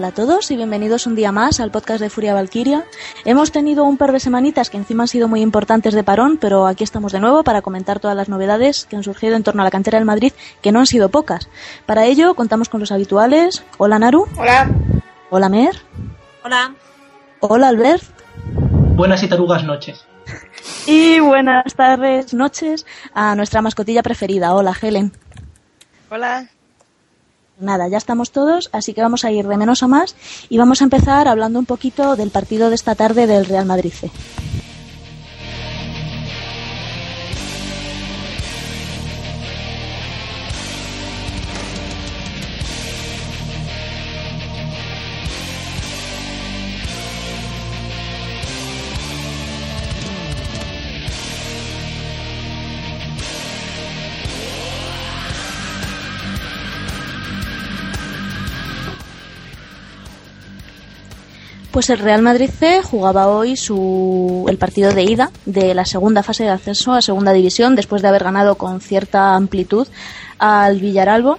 Hola a todos y bienvenidos un día más al podcast de Furia Valkyria. Hemos tenido un par de semanitas que encima han sido muy importantes de parón, pero aquí estamos de nuevo para comentar todas las novedades que han surgido en torno a la cantera del Madrid, que no han sido pocas. Para ello contamos con los habituales. Hola Naru. Hola. Hola Mer. Hola. Hola Albert. Buenas y tarugas noches. Y buenas tardes, noches a nuestra mascotilla preferida. Hola Helen. Hola. Nada, ya estamos todos, así que vamos a ir de menos a más y vamos a empezar hablando un poquito del partido de esta tarde del Real Madrid C. Pues el Real Madrid C jugaba hoy su, el partido de ida de la segunda fase de ascenso a segunda división después de haber ganado con cierta amplitud al Villaralbo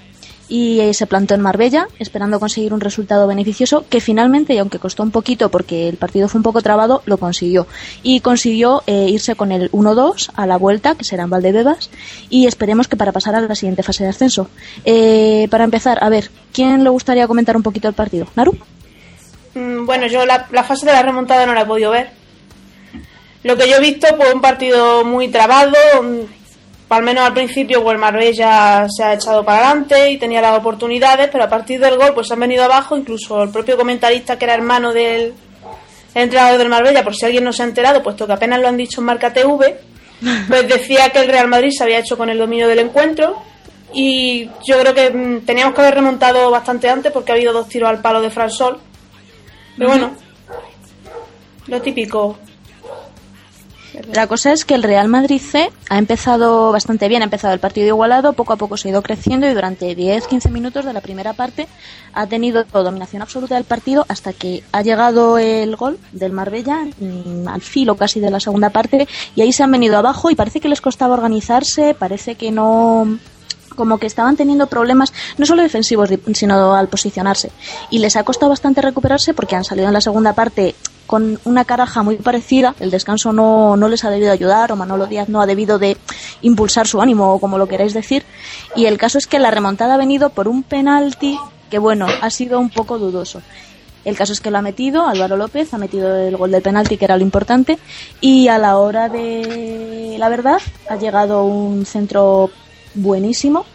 y se plantó en Marbella esperando conseguir un resultado beneficioso que finalmente, y aunque costó un poquito porque el partido fue un poco trabado, lo consiguió. Y consiguió eh, irse con el 1-2 a la vuelta, que será en Valdebebas, y esperemos que para pasar a la siguiente fase de ascenso. Eh, para empezar, a ver, ¿quién le gustaría comentar un poquito el partido? ¿Naru? Mm, Bueno, yo la, la fase de la remontada no la he podido ver. Lo que yo he visto, pues un partido muy trabado. Al menos al principio, pues el Marbella se ha echado para adelante y tenía las oportunidades, pero a partir del gol, pues se han venido abajo. Incluso el propio comentarista, que era hermano del el entrenador del Marbella, por si alguien no se ha enterado, puesto que apenas lo han dicho en Marca TV, pues decía que el Real Madrid se había hecho con el dominio del encuentro. Y yo creo que mm, teníamos que haber remontado bastante antes porque ha habido dos tiros al palo de Fran Sol. Pero bueno, lo típico. La cosa es que el Real Madrid C ha empezado bastante bien, ha empezado el partido igualado, poco a poco se ha ido creciendo y durante 10-15 minutos de la primera parte ha tenido dominación absoluta del partido hasta que ha llegado el gol del Marbella mm, al filo casi de la segunda parte y ahí se han venido abajo y parece que les costaba organizarse, parece que no como que estaban teniendo problemas no solo defensivos sino al posicionarse. Y les ha costado bastante recuperarse porque han salido en la segunda parte con una caraja muy parecida. El descanso no, no les ha debido ayudar o Manolo Díaz no ha debido de impulsar su ánimo o como lo queráis decir. Y el caso es que la remontada ha venido por un penalti que bueno ha sido un poco dudoso. El caso es que lo ha metido, Álvaro López ha metido el gol del penalti, que era lo importante, y a la hora de la verdad ha llegado un centro buenísimo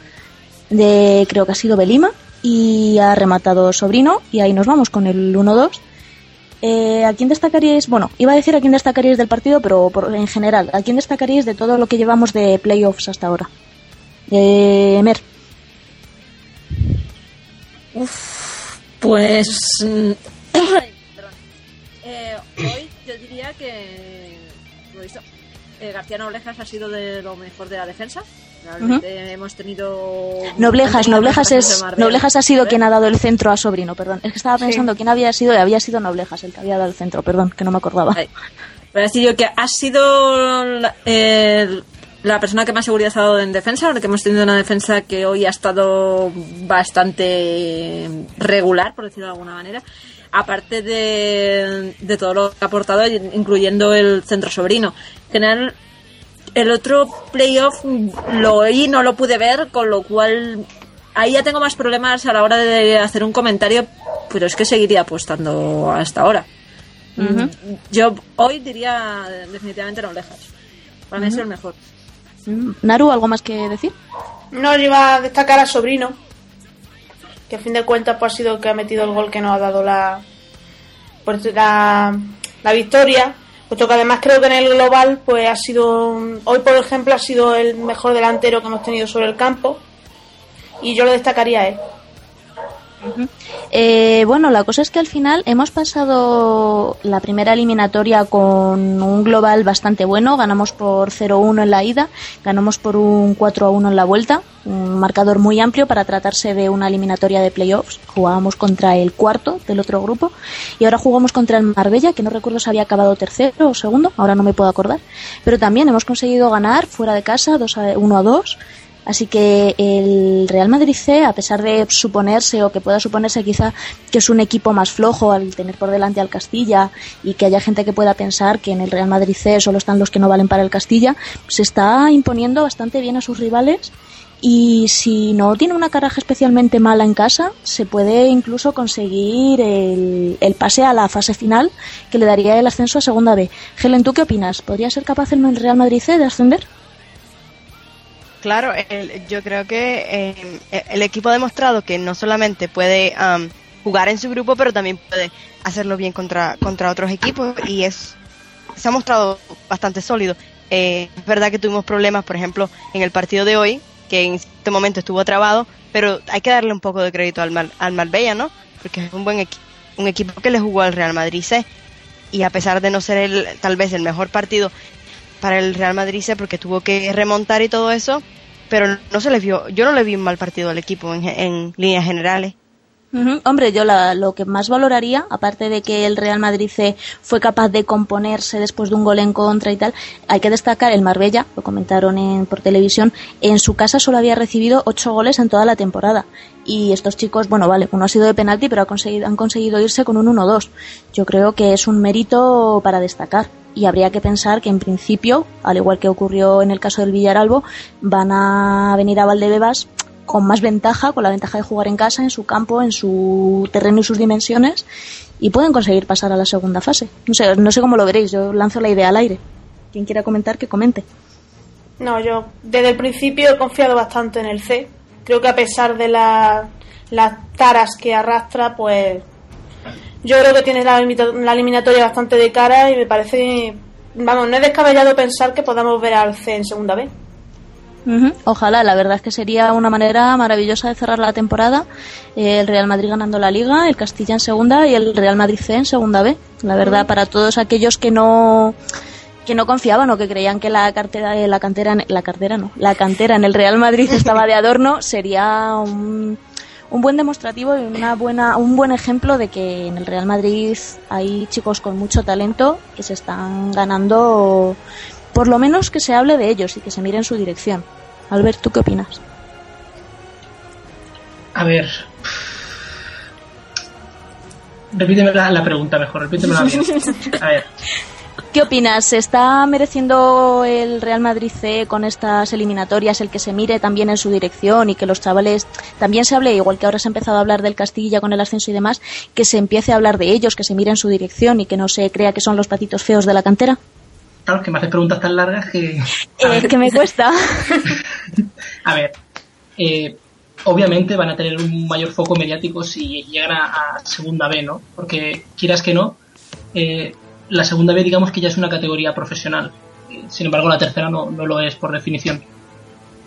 de creo que ha sido Belima y ha rematado Sobrino y ahí nos vamos con el 1-2. Eh, ¿A quién destacaríais? Bueno, iba a decir a quién destacaríais del partido, pero en general, ¿a quién destacaríais de todo lo que llevamos de playoffs hasta ahora? Eh, Mer. Pues. mm. Eh, hoy yo diría que. Eh, García Noblejas ha sido de lo mejor de la defensa. Realmente hemos tenido. Noblejas, Noblejas es Noblejas ha sido quien ha dado el centro a Sobrino, perdón. Es que estaba pensando quién había sido, y había sido Noblejas el que había dado el centro, perdón, que no me acordaba. Ay. Pero decir yo que ha sido la, eh, la persona que más seguridad ha dado en defensa, porque hemos tenido una defensa que hoy ha estado bastante regular, por decirlo de alguna manera. Aparte de, de todo lo que ha aportado, incluyendo el centro sobrino. En general, el otro playoff lo oí y no lo pude ver, con lo cual ahí ya tengo más problemas a la hora de hacer un comentario, pero es que seguiría apostando hasta ahora. Yo hoy diría definitivamente no lejas. Para mí es el mejor. Naru, ¿algo más que decir? No, yo iba a destacar a Sobrino, que a fin de cuentas pues, ha sido el que ha metido el gol que nos ha dado la, pues, la, la victoria. Puesto que además creo que en el global, pues ha sido, hoy por ejemplo, ha sido el mejor delantero que hemos tenido sobre el campo. Y yo lo destacaría a él. Eh, bueno, la cosa es que al final hemos pasado la primera eliminatoria con un global bastante bueno. Ganamos por 0-1 en la ida, ganamos por un 4-1 en la vuelta. Un marcador muy amplio para tratarse de una eliminatoria de playoffs. Jugábamos contra el cuarto del otro grupo y ahora jugamos contra el Marbella, que no recuerdo si había acabado tercero o segundo, ahora no me puedo acordar. Pero también hemos conseguido ganar fuera de casa 2 1 a 2. Así que el Real Madrid C, a pesar de suponerse o que pueda suponerse quizá que es un equipo más flojo al tener por delante al Castilla y que haya gente que pueda pensar que en el Real Madrid C solo están los que no valen para el Castilla, se está imponiendo bastante bien a sus rivales y si no tiene una caraja especialmente mala en casa, se puede incluso conseguir el, el pase a la fase final que le daría el ascenso a Segunda B. Helen, ¿tú qué opinas? ¿Podría ser capaz el Real Madrid C de ascender? Claro, el- yo creo que eh, el equipo ha demostrado que no solamente puede am, jugar en su grupo, pero también puede hacerlo bien contra, contra otros equipos y es se ha mostrado bastante sólido. Eh, es verdad que tuvimos problemas, por ejemplo, en el partido de hoy, que en este momento estuvo trabado, pero hay que darle un poco de crédito al, Mar- al ¿no? Porque es un buen equi- un equipo que le jugó al Real Madrid C y a pesar de no ser el, tal vez el mejor partido para el Real Madrid C porque tuvo que remontar y todo eso, pero no se le vio, yo no le vi un mal partido al equipo en, en líneas generales. Hombre, yo la- lo que más valoraría, aparte de que el Real Madrid C fue capaz de componerse después de un gol en contra y tal, hay que destacar el Marbella, lo comentaron en, por televisión, en su casa solo había recibido ocho goles en toda la temporada. Y estos chicos, bueno, vale, uno ha sido de penalti, pero han conseguido irse con un 1-2. Yo creo que es un mérito para destacar. Y habría que pensar que en principio, al igual que ocurrió en el caso del Villaralbo, van a venir a Valdebebas con más ventaja, con la ventaja de jugar en casa, en su campo, en su terreno y sus dimensiones, y pueden conseguir pasar a la segunda fase. No sé, no sé cómo lo veréis, yo lanzo la idea al aire. Quien quiera comentar, que comente. No, yo desde el principio he confiado bastante en el C. Creo que a pesar de la- las taras que arrastra, pues yo creo que tiene la, la eliminatoria bastante de cara y me parece, vamos, no es descabellado pensar que podamos ver al C en segunda vez. Ojalá, la verdad es que sería una manera maravillosa de cerrar la temporada. Eh, El Real Madrid ganando la Liga, el Castilla en segunda y el Real Madrid C en segunda B. La verdad, para todos aquellos que no que no confiaban o que creían que la cartera eh, la cantera en- la cartera no la cantera en el Real Madrid estaba de adorno sería un, un buen demostrativo y una buena un buen ejemplo de que en el Real Madrid hay chicos con mucho talento que se están ganando por lo menos que se hable de ellos y que se mire en su dirección. Albert, ¿tú qué opinas? A ver. Repíteme la, la pregunta mejor, repítemela bien. A ver. ¿Qué opinas? ¿Se está mereciendo el Real Madrid C con estas eliminatorias el que se mire también en su dirección y que los chavales también se hable, igual que ahora se ha empezado a hablar del Castilla con el ascenso y demás, que se empiece a hablar de ellos, que se mire en su dirección y que no se crea que son los patitos feos de la cantera? Claro, que me haces preguntas tan largas que. Ver, que me cuesta. a ver, eh, obviamente van a tener un mayor foco mediático si llegan a, a segunda B, ¿no? Porque quieras que no, eh, la segunda B digamos que ya es una categoría profesional. Eh, Sin embargo, la tercera no, no lo es por definición.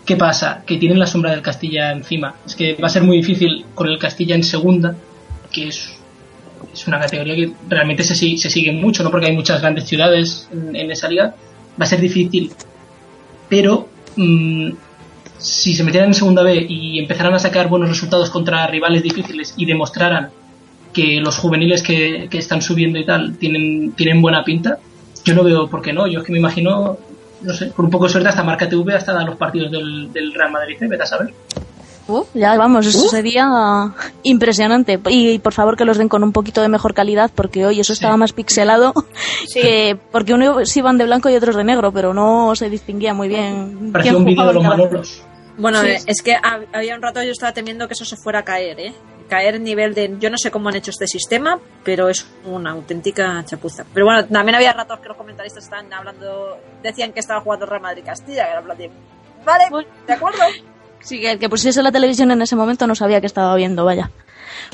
¿Qué pasa? Que tienen la sombra del Castilla encima. Es que va a ser muy difícil con el Castilla en segunda, que es, es una categoría que realmente se, sigue- se sigue mucho, ¿no? Porque hay muchas grandes ciudades en, esa liga. Va a ser difícil. Pero mm, si se metieran en segunda B y empezaran a sacar buenos resultados contra rivales difíciles y demostraran que los juveniles que, que están subiendo y tal tienen, tienen buena pinta, yo no veo por qué no. Yo es que me imagino, no sé, con un poco de suerte hasta Marca TV hasta los partidos del, del Real Madrid, ¿eh? vete a saber. Uh, ya vamos, eso sería impresionante. Y, por favor que los den con un poquito de mejor calidad, porque hoy eso estaba más pixelado Sí. que porque unos iban de blanco y otros de negro, pero no se distinguía muy bien. Parecía un vídeo de los Manolos. Bueno, Sí. eh, es que hab- había un rato yo estaba temiendo que eso se fuera a caer, ¿eh? caer en nivel de yo no sé cómo han hecho este sistema, pero es una auténtica chapuza. Pero bueno, también había ratos que los comentaristas estaban hablando, decían que estaba jugando Real Madrid Castilla, que era vale, de acuerdo. Sí, que el que pusiese la televisión en ese momento no sabía que estaba viendo, vaya.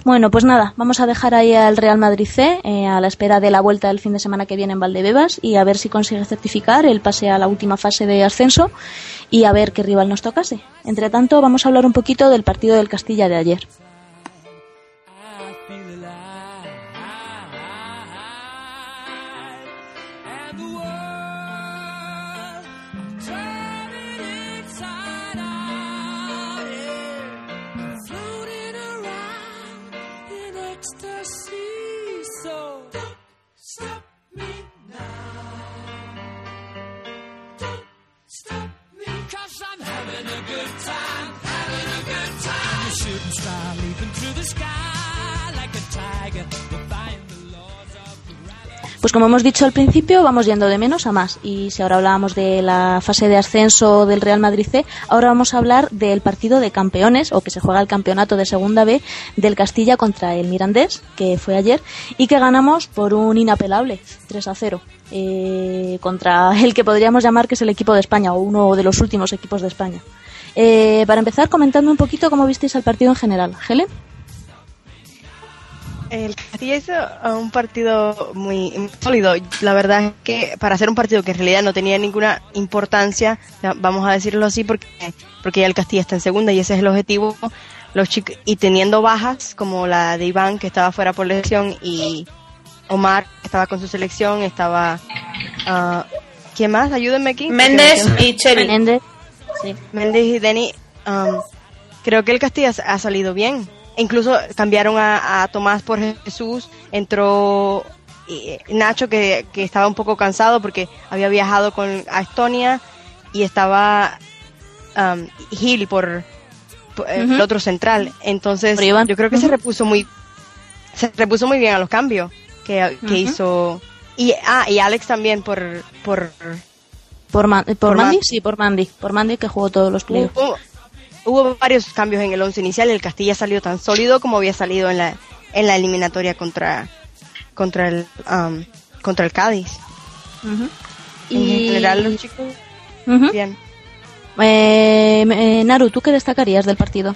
Bueno, pues nada, vamos a dejar ahí al Real Madrid C eh, a la espera de la vuelta del fin de semana que viene en Valdebebas y a ver si consigue certificar el pase a la última fase de ascenso y a ver qué rival nos tocase. Entre tanto, vamos a hablar un poquito del partido del Castilla de ayer. Pues como hemos dicho al principio, vamos yendo de menos a más. Y si ahora hablábamos de la fase de ascenso del Real Madrid C, ahora vamos a hablar del partido de campeones, o que se juega el campeonato de Segunda B del Castilla contra el Mirandés, que fue ayer, y que ganamos por un inapelable 3 a 0. Eh, contra el que podríamos llamar que es el equipo de España, o uno de los últimos equipos de España. Eh, para empezar, comentando un poquito cómo visteis el partido en general. Helen. El Castilla hizo un partido muy sólido. La verdad es que para hacer un partido que en realidad no tenía ninguna importancia, vamos a decirlo así, porque, porque ya el Castilla está en segunda y ese es el objetivo. Los chicos, y teniendo bajas como la de Iván, que estaba fuera por lesión, y Omar, que estaba con su selección, estaba. Uh, ¿Quién más? Ayúdenme aquí. Méndez y Cheri. Méndez, sí. Méndez y Denny. Um, creo que el Castilla ha salido bien incluso cambiaron a, Tomás por Jesús, entró Nacho que, estaba un poco cansado porque había viajado con a Estonia y estaba um, Gil por, el otro central. Entonces yo creo que se repuso muy se repuso muy bien a los cambios que, hizo. Y ah y Alex también por por por, por, Mandy, sí, por Mandy, por Mandy que jugó todos los playoffs hubo varios cambios en el once inicial. El Castilla salió tan sólido como había salido en la, en la eliminatoria contra, contra, el, um, contra el Cádiz. y... En general, los chicos. Bien. Eh, eh, Naru, ¿tú qué destacarías del partido?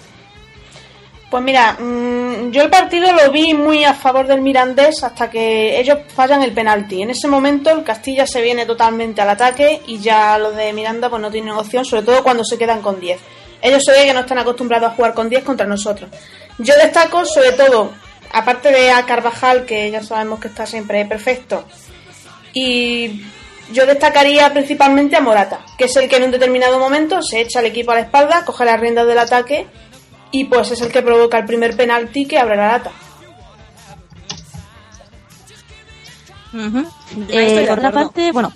Pues mira, mm, yo el partido lo vi muy a favor del Mirandés hasta que ellos fallan el penalti. En ese momento el Castilla se viene totalmente al ataque y ya los de Miranda pues no tienen opción, sobre todo cuando se quedan con 10. Ellos se ve que no están acostumbrados a jugar con 10 contra nosotros. Yo destaco sobre todo, aparte de a Carvajal, que ya sabemos que está siempre perfecto, y yo destacaría principalmente a Morata, que es el que en un determinado momento se echa al equipo a la espalda, coge las riendas del ataque y pues es el que provoca el primer penalti que abre la lata. Eh, por otra parte, bueno,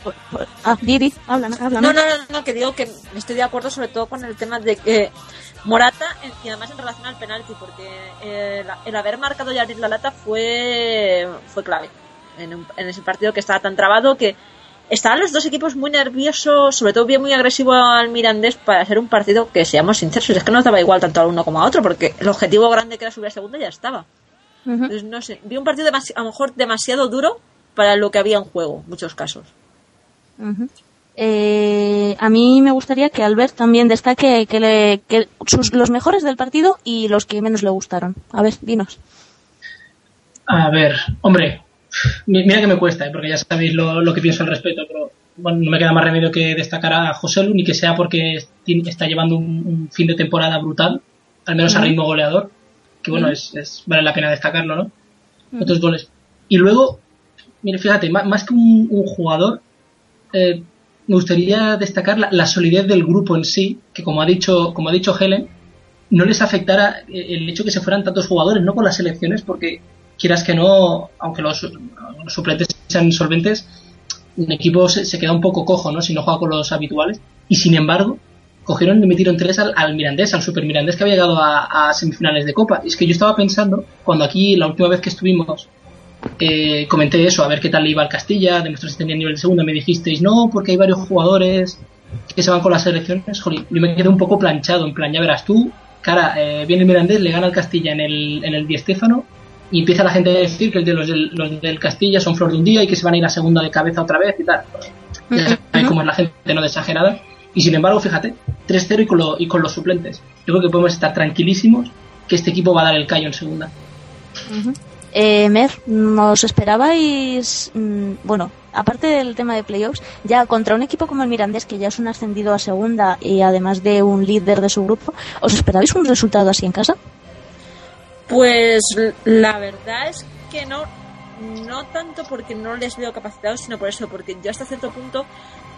ah, Diri, habla, habla. No, no, no, no, que digo que estoy de acuerdo sobre todo con el tema de que Morata, y además en relación al penalti, porque eh, el haber marcado y abrir la lata fue, fue clave en, ese partido que estaba tan trabado que estaban los dos equipos muy nerviosos, sobre todo bien muy agresivo al Mirandés para hacer un partido que, seamos sinceros, es que no daba igual tanto a uno como a otro, porque el objetivo grande que era subir a segunda ya estaba. Entonces, no sé, vi un partido a lo mejor demasiado duro para lo que había en juego, en muchos casos. Eh, a mí me gustaría que Albert también destaque que, le, que sus, los mejores del partido y los que menos le gustaron. A ver, dinos. A ver, hombre, mira que me cuesta, ¿eh? porque ya sabéis lo, que pienso al respecto, pero bueno, no me queda más remedio que destacar a José Lu, ni que sea porque está llevando un, fin de temporada brutal, al menos a ritmo goleador, que bueno, es, vale la pena destacarlo, ¿no? Otros goles. Y luego, Mire, fíjate, más, que un, jugador, eh, me gustaría destacar la, solidez del grupo en sí, que como ha dicho, como ha dicho Helen, no les afectara el hecho que se fueran tantos jugadores, no con las selecciones, porque quieras que no, aunque los, suplentes sean solventes, un equipo se, queda un poco cojo, ¿no? Si no juega con los habituales. Y sin embargo, cogieron y metieron tres al, Mirandés, al Super Mirandés que había llegado a, semifinales de Copa. Y es que yo estaba pensando, cuando aquí, la última vez que estuvimos eh, comenté eso, a ver qué tal le iba al Castilla, demostré si tenía nivel de segunda, me dijisteis no, porque hay varios jugadores que se van con las selecciones. Joder, yo me quedé un poco planchado, en plan, ya verás tú, cara, eh, viene el Mirandés, le gana al Castilla en el, en el Di Stéfano y empieza la gente a decir que los del, los del Castilla son flor de un día y que se van a ir a segunda de cabeza otra vez y tal. Ya sabéis cómo es la gente no desagerada. Y sin embargo, fíjate, 3-0 y, con lo- y con los suplentes. Yo creo que podemos estar tranquilísimos que este equipo va a dar el callo en segunda. Eh, Mer, ¿nos esperabais, mm, bueno, aparte del tema de playoffs, ya contra un equipo como el Mirandés, que ya es un ascendido a segunda y además de un líder de su grupo, ¿os esperabais un resultado así en casa? Pues la verdad es que no, no tanto porque no les veo capacitados, sino por eso, porque yo hasta cierto punto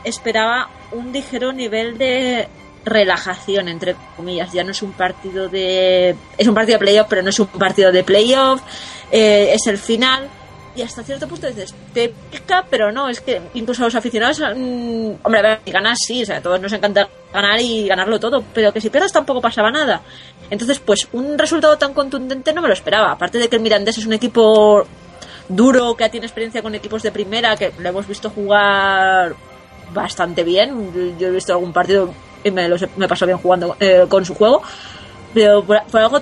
esperaba un ligero nivel de relajación, entre comillas. Ya no es un partido de. Es un partido de playoff, pero no es un partido de playoff. Eh, es el final. Y hasta cierto punto dices, te pica, pero no, es que incluso a los aficionados, mm, hombre, a ver, si ganas sí, o sea, a todos nos encanta ganar y ganarlo todo, pero que si pierdas tampoco pasaba nada. Entonces, pues un resultado tan contundente no me lo esperaba. Aparte de que el Mirandés es un equipo duro, que tiene experiencia con equipos de primera, que le hemos visto jugar bastante bien. Yo he visto algún partido y me, he- me paso bien jugando eh, con su juego. Pero por algo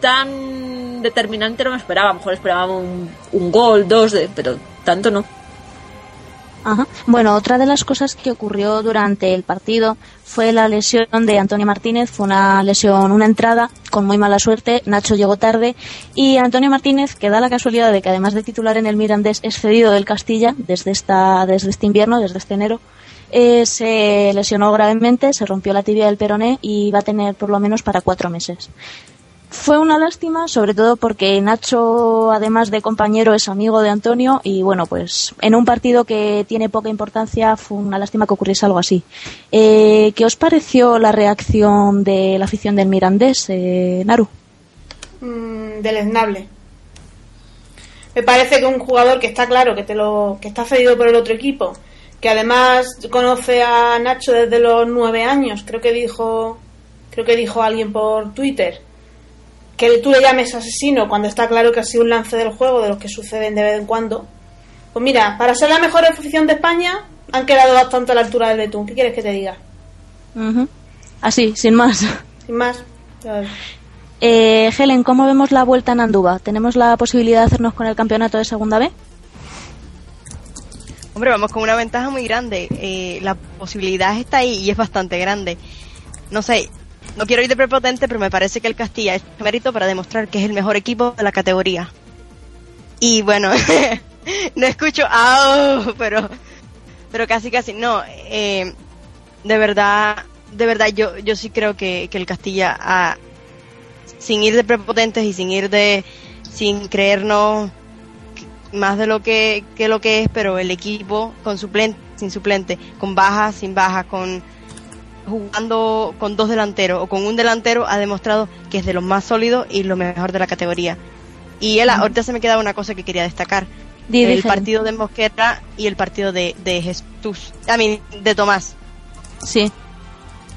tan determinante no me esperaba. Mejor esperaba un, gol, dos, de, pero tanto no. Bueno, otra de las cosas que ocurrió durante el partido fue la lesión de Antonio Martínez. Fue una lesión, una entrada con muy mala suerte. Nacho llegó tarde y Antonio Martínez, que da la casualidad de que además de titular en el Mirandés es cedido del Castilla desde esta, desde este invierno, desde este enero. eh, se lesionó gravemente, se rompió la tibia del peroné y va a tener por lo menos para cuatro meses. Fue una lástima, sobre todo porque Nacho, además de compañero, es amigo de Antonio y bueno, pues en un partido que tiene poca importancia fue una lástima que ocurriese algo así. Eh, ¿Qué os pareció la reacción de la afición del Mirandés, eh, Naru? mm, deleznable. Me parece que un jugador que está claro que te lo que está cedido por el otro equipo, que además conoce a Nacho desde los nueve años, creo que dijo creo que dijo alguien por Twitter que tú le llames asesino cuando está claro que ha sido un lance del juego de los que suceden de vez en cuando. Pues mira, para ser la mejor afición de España han quedado bastante a la altura del Betún. ¿Qué quieres que te diga? Así, sin más. Sin más. Eh, Helen, ¿cómo vemos la vuelta en Andúba? ¿Tenemos la posibilidad de hacernos con el campeonato de Segunda B? Hombre, vamos con una ventaja muy grande. Eh, la posibilidad está ahí y es bastante grande. No sé, no quiero ir de prepotente, pero me parece que el Castilla es mérito para demostrar que es el mejor equipo de la categoría. Y bueno, no escucho ¡au! pero pero casi casi no. eh, de verdad, de verdad yo yo sí creo que, que el Castilla ha- sin ir de prepotentes y sin ir de sin creernos más de lo que, que lo que es, pero el equipo con suplente, sin suplente, con bajas, sin bajas, con jugando con dos delanteros o con un delantero ha demostrado que es de los más sólidos y lo mejor de la categoría. Y él, ahorita se me queda una cosa que quería destacar. El partido de Mosquera y el partido de, de Jesús, a mí, de Tomás. Sí.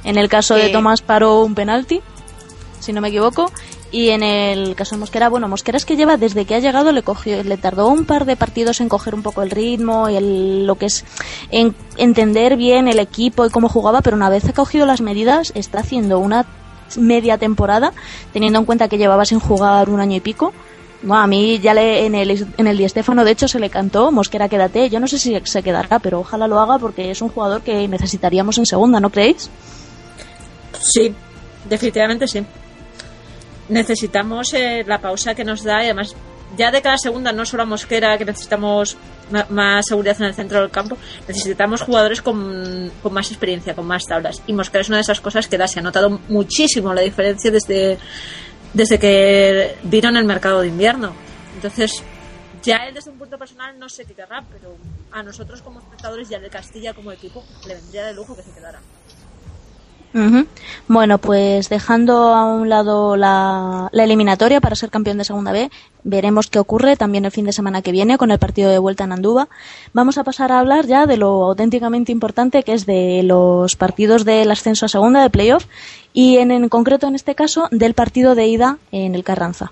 En el caso de Eh, Tomás paró un penalti, si no me equivoco. Y en el caso de Mosquera, bueno, Mosquera es que lleva desde que ha llegado, le cogió, le tardó un par de partidos en coger un poco el ritmo y el, lo que es en entender bien el equipo y cómo jugaba, pero una vez ha cogido las medidas, está haciendo una media temporada, teniendo en cuenta que llevaba sin jugar un año y pico. Bueno, a mí ya le, en el, en el Di Stéfano, de hecho, se le cantó, Mosquera, quédate. Yo no sé si se quedará, pero ojalá lo haga porque es un jugador que necesitaríamos en segunda, ¿no creéis? Sí, definitivamente sí. Necesitamos eh, la pausa que nos da y además ya de cada segunda, no solo a Mosquera, que necesitamos más seguridad en el centro del campo, necesitamos jugadores con, con más experiencia, con más tablas. Y Mosquera es una de esas cosas que da, se ha notado muchísimo la diferencia desde, desde que vino en el mercado de invierno. Entonces, ya él desde un punto personal no sé qué querrá, pero a nosotros como espectadores y al de Castilla como equipo le vendría de lujo que se quedara. Ujú. Bueno, pues dejando a un lado la, eliminatoria para ser campeón de Segunda B, veremos qué ocurre también el fin de semana que viene con el partido de vuelta en Andúba. Vamos a pasar a hablar ya de lo auténticamente importante que es de los partidos del ascenso a Segunda de playoff y en concreto en este caso del partido de ida en el Carranza.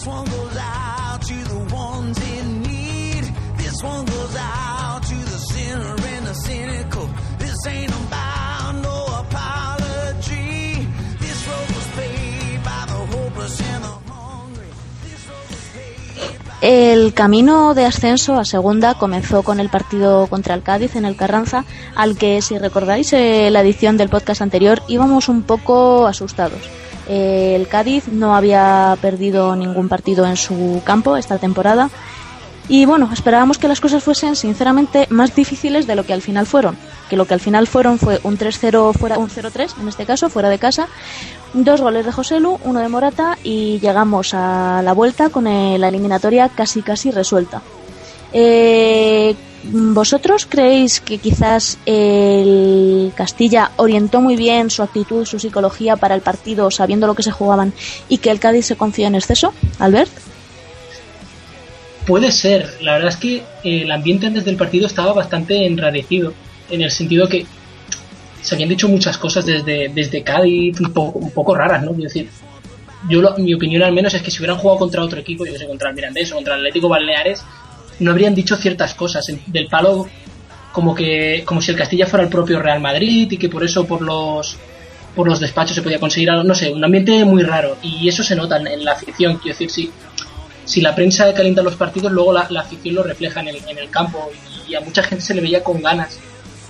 This one goes out to the ones in need. This one goes out to the sinner and the cynical. This ain't about no apology. This road was paid by the hopeless and the El camino de ascenso a segunda comenzó con el partido contra el Cádiz en el Carranza, al que, si recordáis eh, la edición del podcast anterior, íbamos un poco asustados. El Cádiz no había perdido ningún partido en su campo esta temporada y bueno, esperábamos que las cosas fuesen sinceramente más difíciles de lo que al final fueron. Que lo que al final fueron fue un 3-0 fuera, un 0-3 en este caso, fuera de casa, dos goles de José Lu, uno de Morata y llegamos a la vuelta con la eliminatoria casi casi resuelta. Eh, ¿Vosotros creéis que quizás el Castilla orientó muy bien su actitud, su psicología para el partido, sabiendo lo que se jugaban, y que el Cádiz se confió en exceso? Albert. Puede ser. La verdad es que eh, el ambiente antes del partido estaba bastante enrarecido. En el sentido que se habían dicho muchas cosas desde, desde Cádiz un poco, un poco raras, ¿no? Yo lo- mi opinión al menos es que si hubieran jugado contra otro equipo, yo sé, contra el Mirandés o contra el Atlético Baleares, no habrían dicho ciertas cosas del palo como que como si el Castilla fuera el propio Real Madrid y que por eso por los por los despachos se podía conseguir algo, no sé, un ambiente muy raro y eso se nota en, la afición, quiero decir, si si la prensa calienta los partidos, luego la, la afición lo refleja en el, en el campo y a mucha gente se le veía con ganas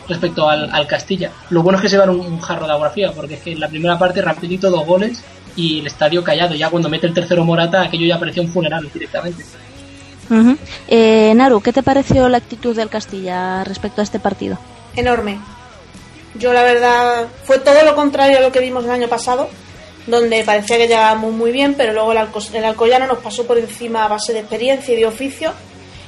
respecto al, al Castilla. Lo bueno es que se van un, jarro de agua porque es que en la primera parte rapidito dos goles y el estadio callado. Ya cuando mete el tercero Morata, aquello ya parecía un funeral directamente. Ujú. Eh, Naru, ¿qué te pareció la actitud del Castilla respecto a este partido? enorme. Yo la verdad fue todo lo contrario a lo que vimos el año pasado, donde parecía que llegábamos muy bien, pero luego el, Alco- el Alcoyano nos pasó por encima a base de experiencia y de oficio.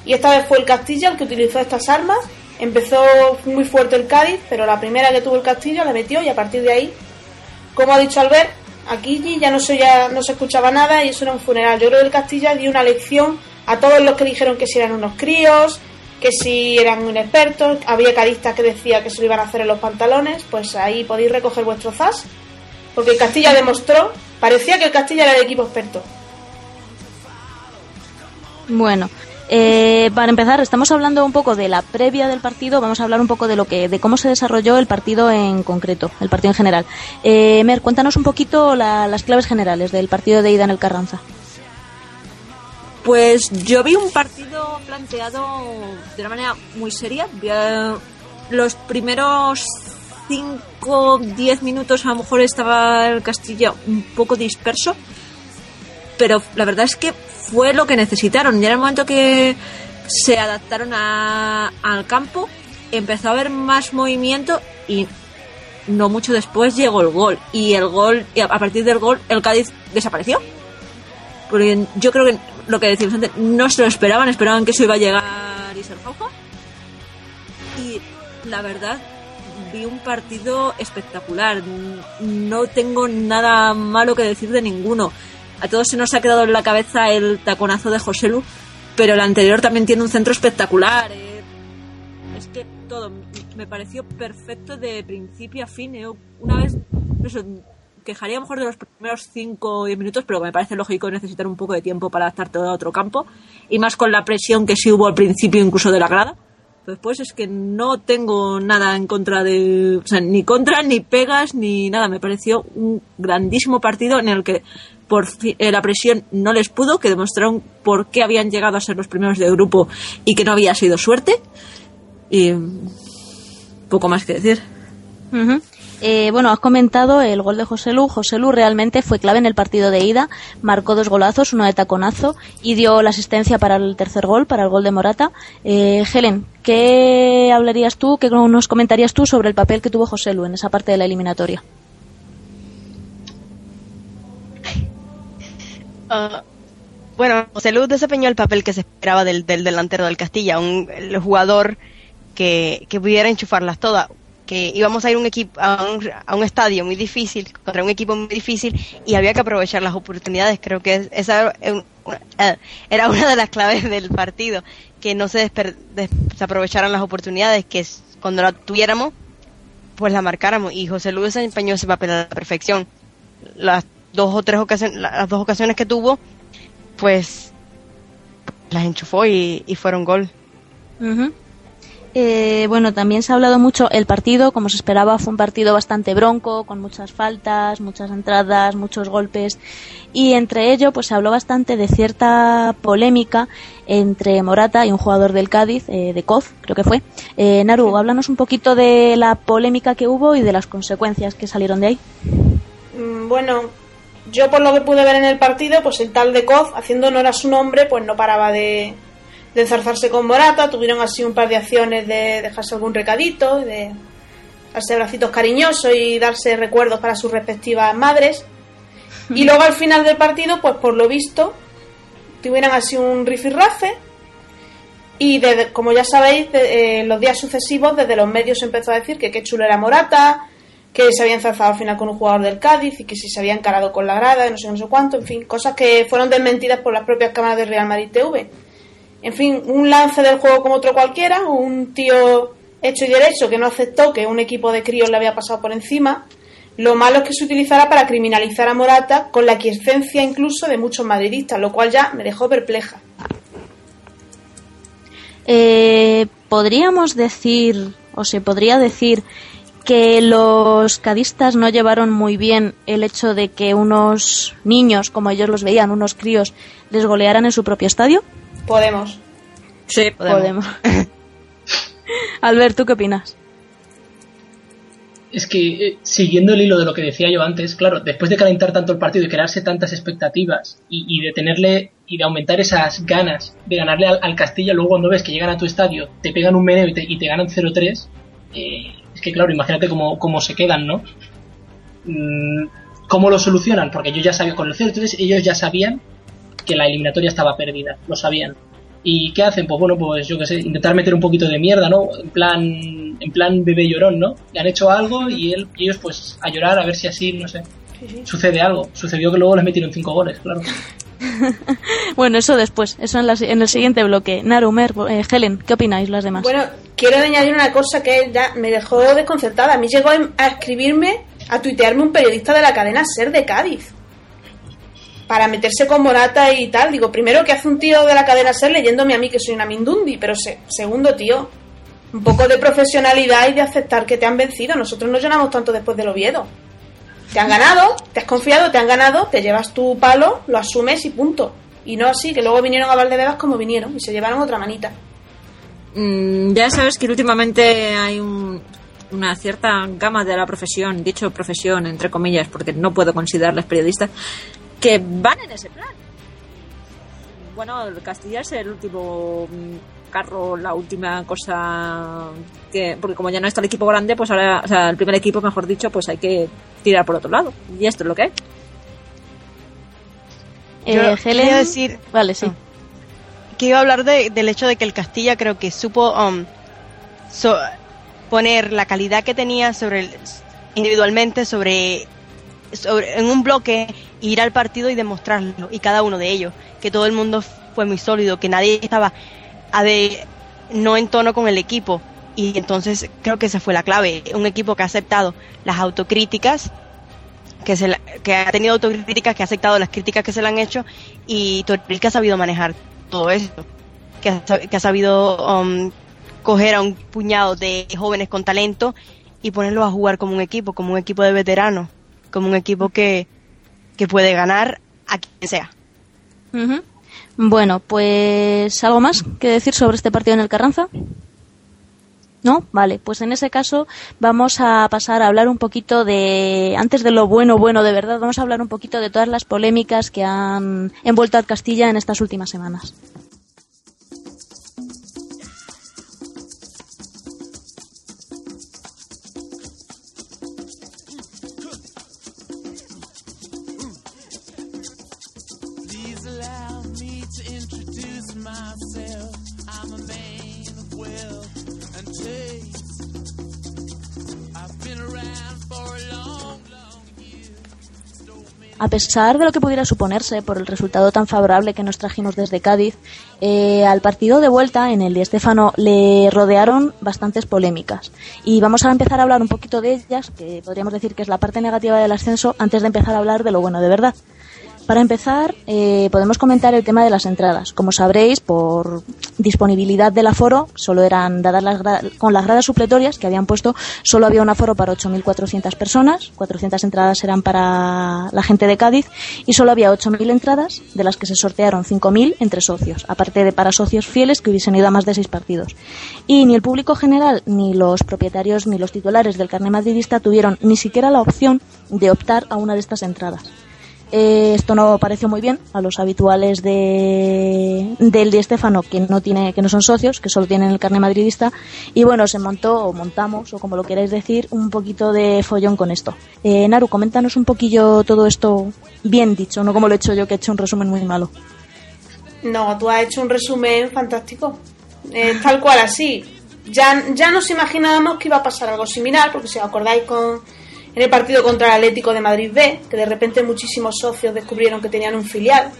Y esta vez fue el Castilla el que utilizó estas armas. Empezó muy fuerte el Cádiz, pero la primera que tuvo el Castilla la metió y a partir de ahí, como ha dicho Albert, aquí ya no se, ya no se escuchaba nada y eso era un funeral. Yo creo que el Castilla dio una lección a todos los que dijeron que si eran unos críos, que si eran inexpertos, había caristas que decía que se lo iban a hacer en los pantalones, pues ahí podéis recoger vuestro zas, porque Castilla demostró, parecía que el Castilla era el equipo experto. Bueno, eh, para empezar, estamos hablando un poco de la previa del partido, vamos a hablar un poco de lo que, de cómo se desarrolló el partido en concreto, el partido en general. Eh, Mer, cuéntanos un poquito la- las claves generales del partido de ida en el Carranza. Pues yo vi un partido planteado de una manera muy seria. A- los primeros 5 10 minutos a lo mejor estaba el Castilla un poco disperso, pero la verdad es que fue lo que necesitaron. Y en el momento que se adaptaron a- al campo, empezó a haber más movimiento y no mucho después llegó el gol. Y el gol, y a partir del gol, el Cádiz desapareció. Porque yo creo que lo que decimos antes, no se lo esperaban, esperaban que eso iba a llegar y ser Jauja. Y la verdad, vi un partido espectacular. No tengo nada malo que decir de ninguno. A todos se nos ha quedado en la cabeza el taconazo de José Lu, pero el anterior también tiene un centro espectacular. eh. Es que todo me pareció perfecto de principio a fin. eh. Una vez, eso, quejaría mejor de los primeros 5 o 10 minutos, pero me parece lógico necesitar un poco de tiempo para adaptarte a otro campo. Y más con la presión que sí hubo al principio, incluso de la grada. Después es que no tengo nada en contra de. O sea, ni contra, ni pegas, ni nada. Me pareció un grandísimo partido en el que por eh, la presión no les pudo, que demostraron por qué habían llegado a ser los primeros de grupo y que no había sido suerte. Y. poco más que decir. Eh, bueno, has comentado el gol de José Lu. José Lu realmente fue clave en el partido de ida. Marcó dos golazos, uno de taconazo y dio la asistencia para el tercer gol, para el gol de Morata. Eh, Helen, ¿qué hablarías tú, qué nos comentarías tú sobre el papel que tuvo José Lu en esa parte de la eliminatoria? Ah, bueno, José Luz desempeñó el papel que se esperaba del, del delantero del Castilla, un jugador que, que pudiera enchufarlas todas. Que íbamos a ir un equipo, a, un, a un estadio muy difícil, contra un equipo muy difícil, y había que aprovechar las oportunidades. Creo que esa era una, de las claves del partido, que no se desaprovecharan las oportunidades, que cuando la tuviéramos, pues la marcáramos. Y José Luis desempeñó ese papel a la perfección. las dos o tres ocasiones, las dos ocasiones que tuvo, pues las enchufó y, y fueron gol. Ujú. Eh, bueno, también se ha hablado mucho. El partido, como se esperaba, fue un partido bastante bronco, con muchas faltas, muchas entradas, muchos golpes. Y entre ello, pues se habló bastante de cierta polémica entre Morata y un jugador del Cádiz, eh, de Coz, creo que fue. Eh, Naru, háblanos un poquito de la polémica que hubo y de las consecuencias que salieron de ahí. Mm, Bueno, yo por lo que pude ver en el partido, pues el tal de Koz, haciendo honor a su nombre, pues no paraba de, de enzarzarse con Morata. Tuvieron así un par de acciones de dejarse algún recadito, de darse abracitos cariñosos y darse recuerdos para sus respectivas madres. Y luego al final del partido, pues por lo visto, tuvieron así un rifirrafe. Y desde, como ya sabéis, de- eh, los días sucesivos, desde los medios se empezó a decir que qué chulo era Morata, que se había enzarzado al final con un jugador del Cádiz y que si se había encarado con la grada, y no sé, no sé cuánto, en fin, cosas que fueron desmentidas por las propias cámaras del Real Madrid TV. En fin, un lance del juego como otro cualquiera, un tío hecho y derecho que no aceptó que un equipo de críos le había pasado por encima. Lo malo es que se utilizara para criminalizar a Morata con la aquiescencia incluso de muchos madridistas, lo cual ya me dejó perpleja. Eh, podríamos decir, o se podría decir, que los cadistas no llevaron muy bien el hecho de que unos niños, como ellos los veían, unos críos, les golearan en su propio estadio. Podemos. Sí, Podemos. Albert, ¿tú qué opinas? Es que, eh, siguiendo el hilo de lo que decía yo antes, claro, después de calentar tanto el partido y crearse tantas expectativas y, y de tenerle y de aumentar esas ganas de ganarle al, al Castilla, luego cuando ves que llegan a tu estadio, te pegan un meneo y te, y te ganan 0-3, eh, es que claro, imagínate cómo, cómo se quedan, ¿no? Mm, ¿Cómo lo solucionan? Porque ellos ya sabían, con el 0-3 ellos ya sabían que la eliminatoria estaba perdida, lo sabían. ¿Y qué hacen? Pues bueno, pues yo qué sé, intentar meter un poquito de mierda, ¿no? En plan, en plan bebé llorón, ¿no? Le han hecho algo y, él, y ellos pues a llorar a ver si así, no sé, sucede algo. Sucedió que luego les metieron cinco goles, claro. Bueno, eso después, eso en, la- en el siguiente bloque. Narumer, eh, Helen, ¿qué opináis las demás? Bueno, quiero añadir una cosa que ya me dejó desconcertada. A mí llegó a escribirme, a tuitearme un periodista de la cadena Ser de Cádiz. Para meterse con Morata y tal. Digo, primero, que hace un tío de la cadena Ser leyéndome a mí que soy una Mindundi? Pero se- segundo, tío, un poco de profesionalidad y de aceptar que te han vencido. Nosotros no llenamos tanto después del Oviedo. Te han ganado, te has confiado, te han ganado, te llevas tu palo, lo asumes y punto. Y no así, que luego vinieron a Valdebebas como vinieron y se llevaron otra manita. Mm, ya sabes que últimamente hay un- una cierta gama de la profesión, dicho profesión entre comillas, porque no puedo considerarles periodistas, que van en ese plan. Bueno, el Castilla es el último mm, carro, la última cosa que, porque como ya no está el equipo grande, pues ahora, o sea, el primer equipo, mejor dicho, pues hay que tirar por otro lado. Y esto es lo que hay. Eh, Yo Helen, quería decir- Vale, sí. que iba a hablar de- del hecho de que el Castilla creo que supo um, so- poner la calidad que tenía sobre el- individualmente sobre, sobre en un bloque ir al partido y demostrarlo y cada uno de ellos que todo el mundo fue muy sólido que nadie estaba a de, no en tono con el equipo. Y entonces creo que esa fue la clave un equipo que ha aceptado las autocríticas que, se la- que ha tenido autocríticas, que ha aceptado las críticas que se le han hecho y Toril que ha sabido manejar todo esto, que ha, que ha sabido um, coger a un puñado de jóvenes con talento y ponerlos a jugar como un equipo, como un equipo de veteranos, como un equipo que, que puede ganar a quien sea. Bueno, pues algo más que decir sobre este partido en el Carranza. ¿No? Vale, pues en ese caso vamos a pasar a hablar un poquito de, antes de lo bueno, bueno de verdad, vamos a hablar un poquito de todas las polémicas que han envuelto a Castilla en estas últimas semanas. A pesar de lo que pudiera suponerse por el resultado tan favorable que nos trajimos desde Cádiz, eh, al partido de vuelta en el Di Stéfano le rodearon bastantes polémicas. Y vamos a empezar a hablar un poquito de ellas, que podríamos decir que es la parte negativa del ascenso, antes de empezar a hablar de lo bueno de verdad. Para empezar, eh, podemos comentar el tema de las entradas. Como sabréis, por disponibilidad del aforo, solo eran dadas las con las gradas supletorias que habían puesto, solo había un aforo para 8.400 personas, 400 entradas eran para la gente de Cádiz y solo había 8.000 entradas, de las que se sortearon 5.000 entre socios, aparte de para socios fieles que hubiesen ido a más de seis partidos. Y ni el público general, ni los propietarios, ni los titulares del carnet madridista tuvieron ni siquiera la opción de optar a una de estas entradas. Eh, esto no pareció muy bien a los habituales de, del Di Stéfano que no tiene que no son socios que solo tienen el carnet madridista y bueno se montó o montamos o como lo queráis decir un poquito de follón con esto eh, Naru coméntanos un poquillo todo esto bien dicho no como lo he hecho yo que he hecho un resumen muy malo No, tú has hecho un resumen fantástico. Eh, tal cual así. Ya, ya nos imaginábamos que iba a pasar algo similar, porque si os acordáis con, en el partido contra el Atlético de Madrid B, que de repente muchísimos socios descubrieron que tenían un filial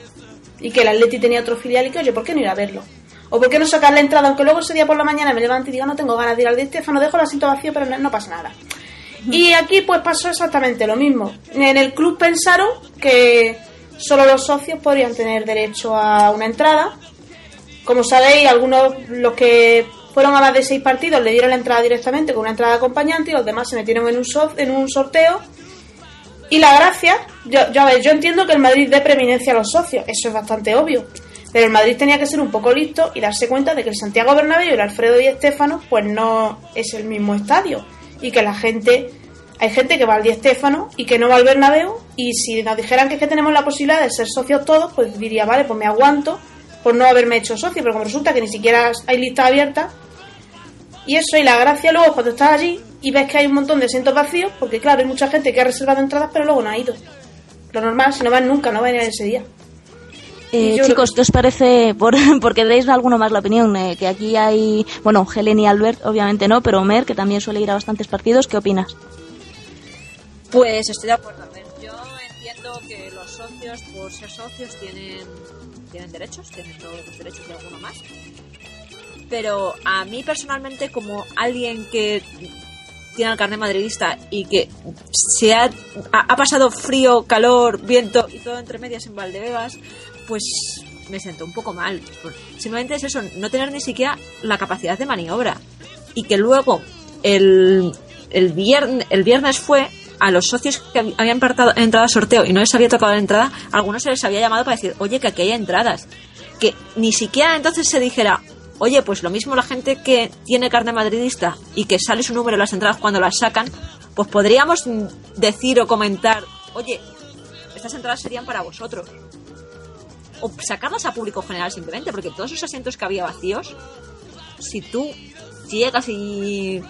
y que el Atleti tenía otro filial y que, oye, ¿por qué no ir a verlo? O ¿por qué no sacar la entrada? Aunque luego ese día por la mañana me levanto y digo, no tengo ganas de ir al de Estefano, dejo el asiento vacío, pero no, no pasa nada. Y aquí pues pasó exactamente lo mismo. En el club pensaron que solo los socios podrían tener derecho a una entrada. Como sabéis, algunos, los que fueron a más de seis partidos, le dieron la entrada directamente con una entrada acompañante y los demás se metieron en un, so- en un sorteo. Y la gracia, yo, yo, a ver, yo entiendo que el Madrid dé preeminencia a los socios, eso es bastante obvio. Pero el Madrid tenía que ser un poco listo y darse cuenta de que el Santiago Bernabéu y el Alfredo y Estéfano pues no es el mismo estadio y que la gente hay gente que va al Di Stéfano y que no va al Bernabéu y si nos dijeran que es que tenemos la posibilidad de ser socios todos pues diría vale pues me aguanto por no haberme hecho socio pero como resulta que ni siquiera hay lista abierta y eso y la gracia luego es cuando estás allí y ves que hay un montón de asientos vacíos porque claro hay mucha gente que ha reservado entradas pero luego no ha ido lo normal si no van nunca no van a ir ese día Eh, chicos, ¿qué os parece, por, porque deis alguno más la opinión, eh, que aquí hay, bueno, Helen y Albert, obviamente no, pero Omer, que también suele ir a bastantes partidos, ¿qué opinas? Pues estoy de acuerdo. A ver, yo entiendo que los socios, por ser socios, tienen, tienen derechos, tienen todos los derechos de alguno más. Pero a mí personalmente, como alguien que tiene el carnet madridista y que se ha, ha, pasado frío, calor, viento y todo entre medias en Valdebebas, pues me siento un poco mal. Simplemente es eso, no tener ni siquiera la capacidad de maniobra. Y que luego el, el, viernes, el viernes fue a los socios que hab- habían partado- entrado a sorteo y no les había tocado la entrada, a algunos se les había llamado para decir, oye, que aquí hay entradas. Que ni siquiera entonces se dijera, oye, pues lo mismo la gente que tiene carne madridista y que sale su número en las entradas cuando las sacan, pues podríamos decir o comentar, oye, estas entradas serían para vosotros. O sacarlas a público general simplemente, porque todos esos asientos que había vacíos, si tú llegas y,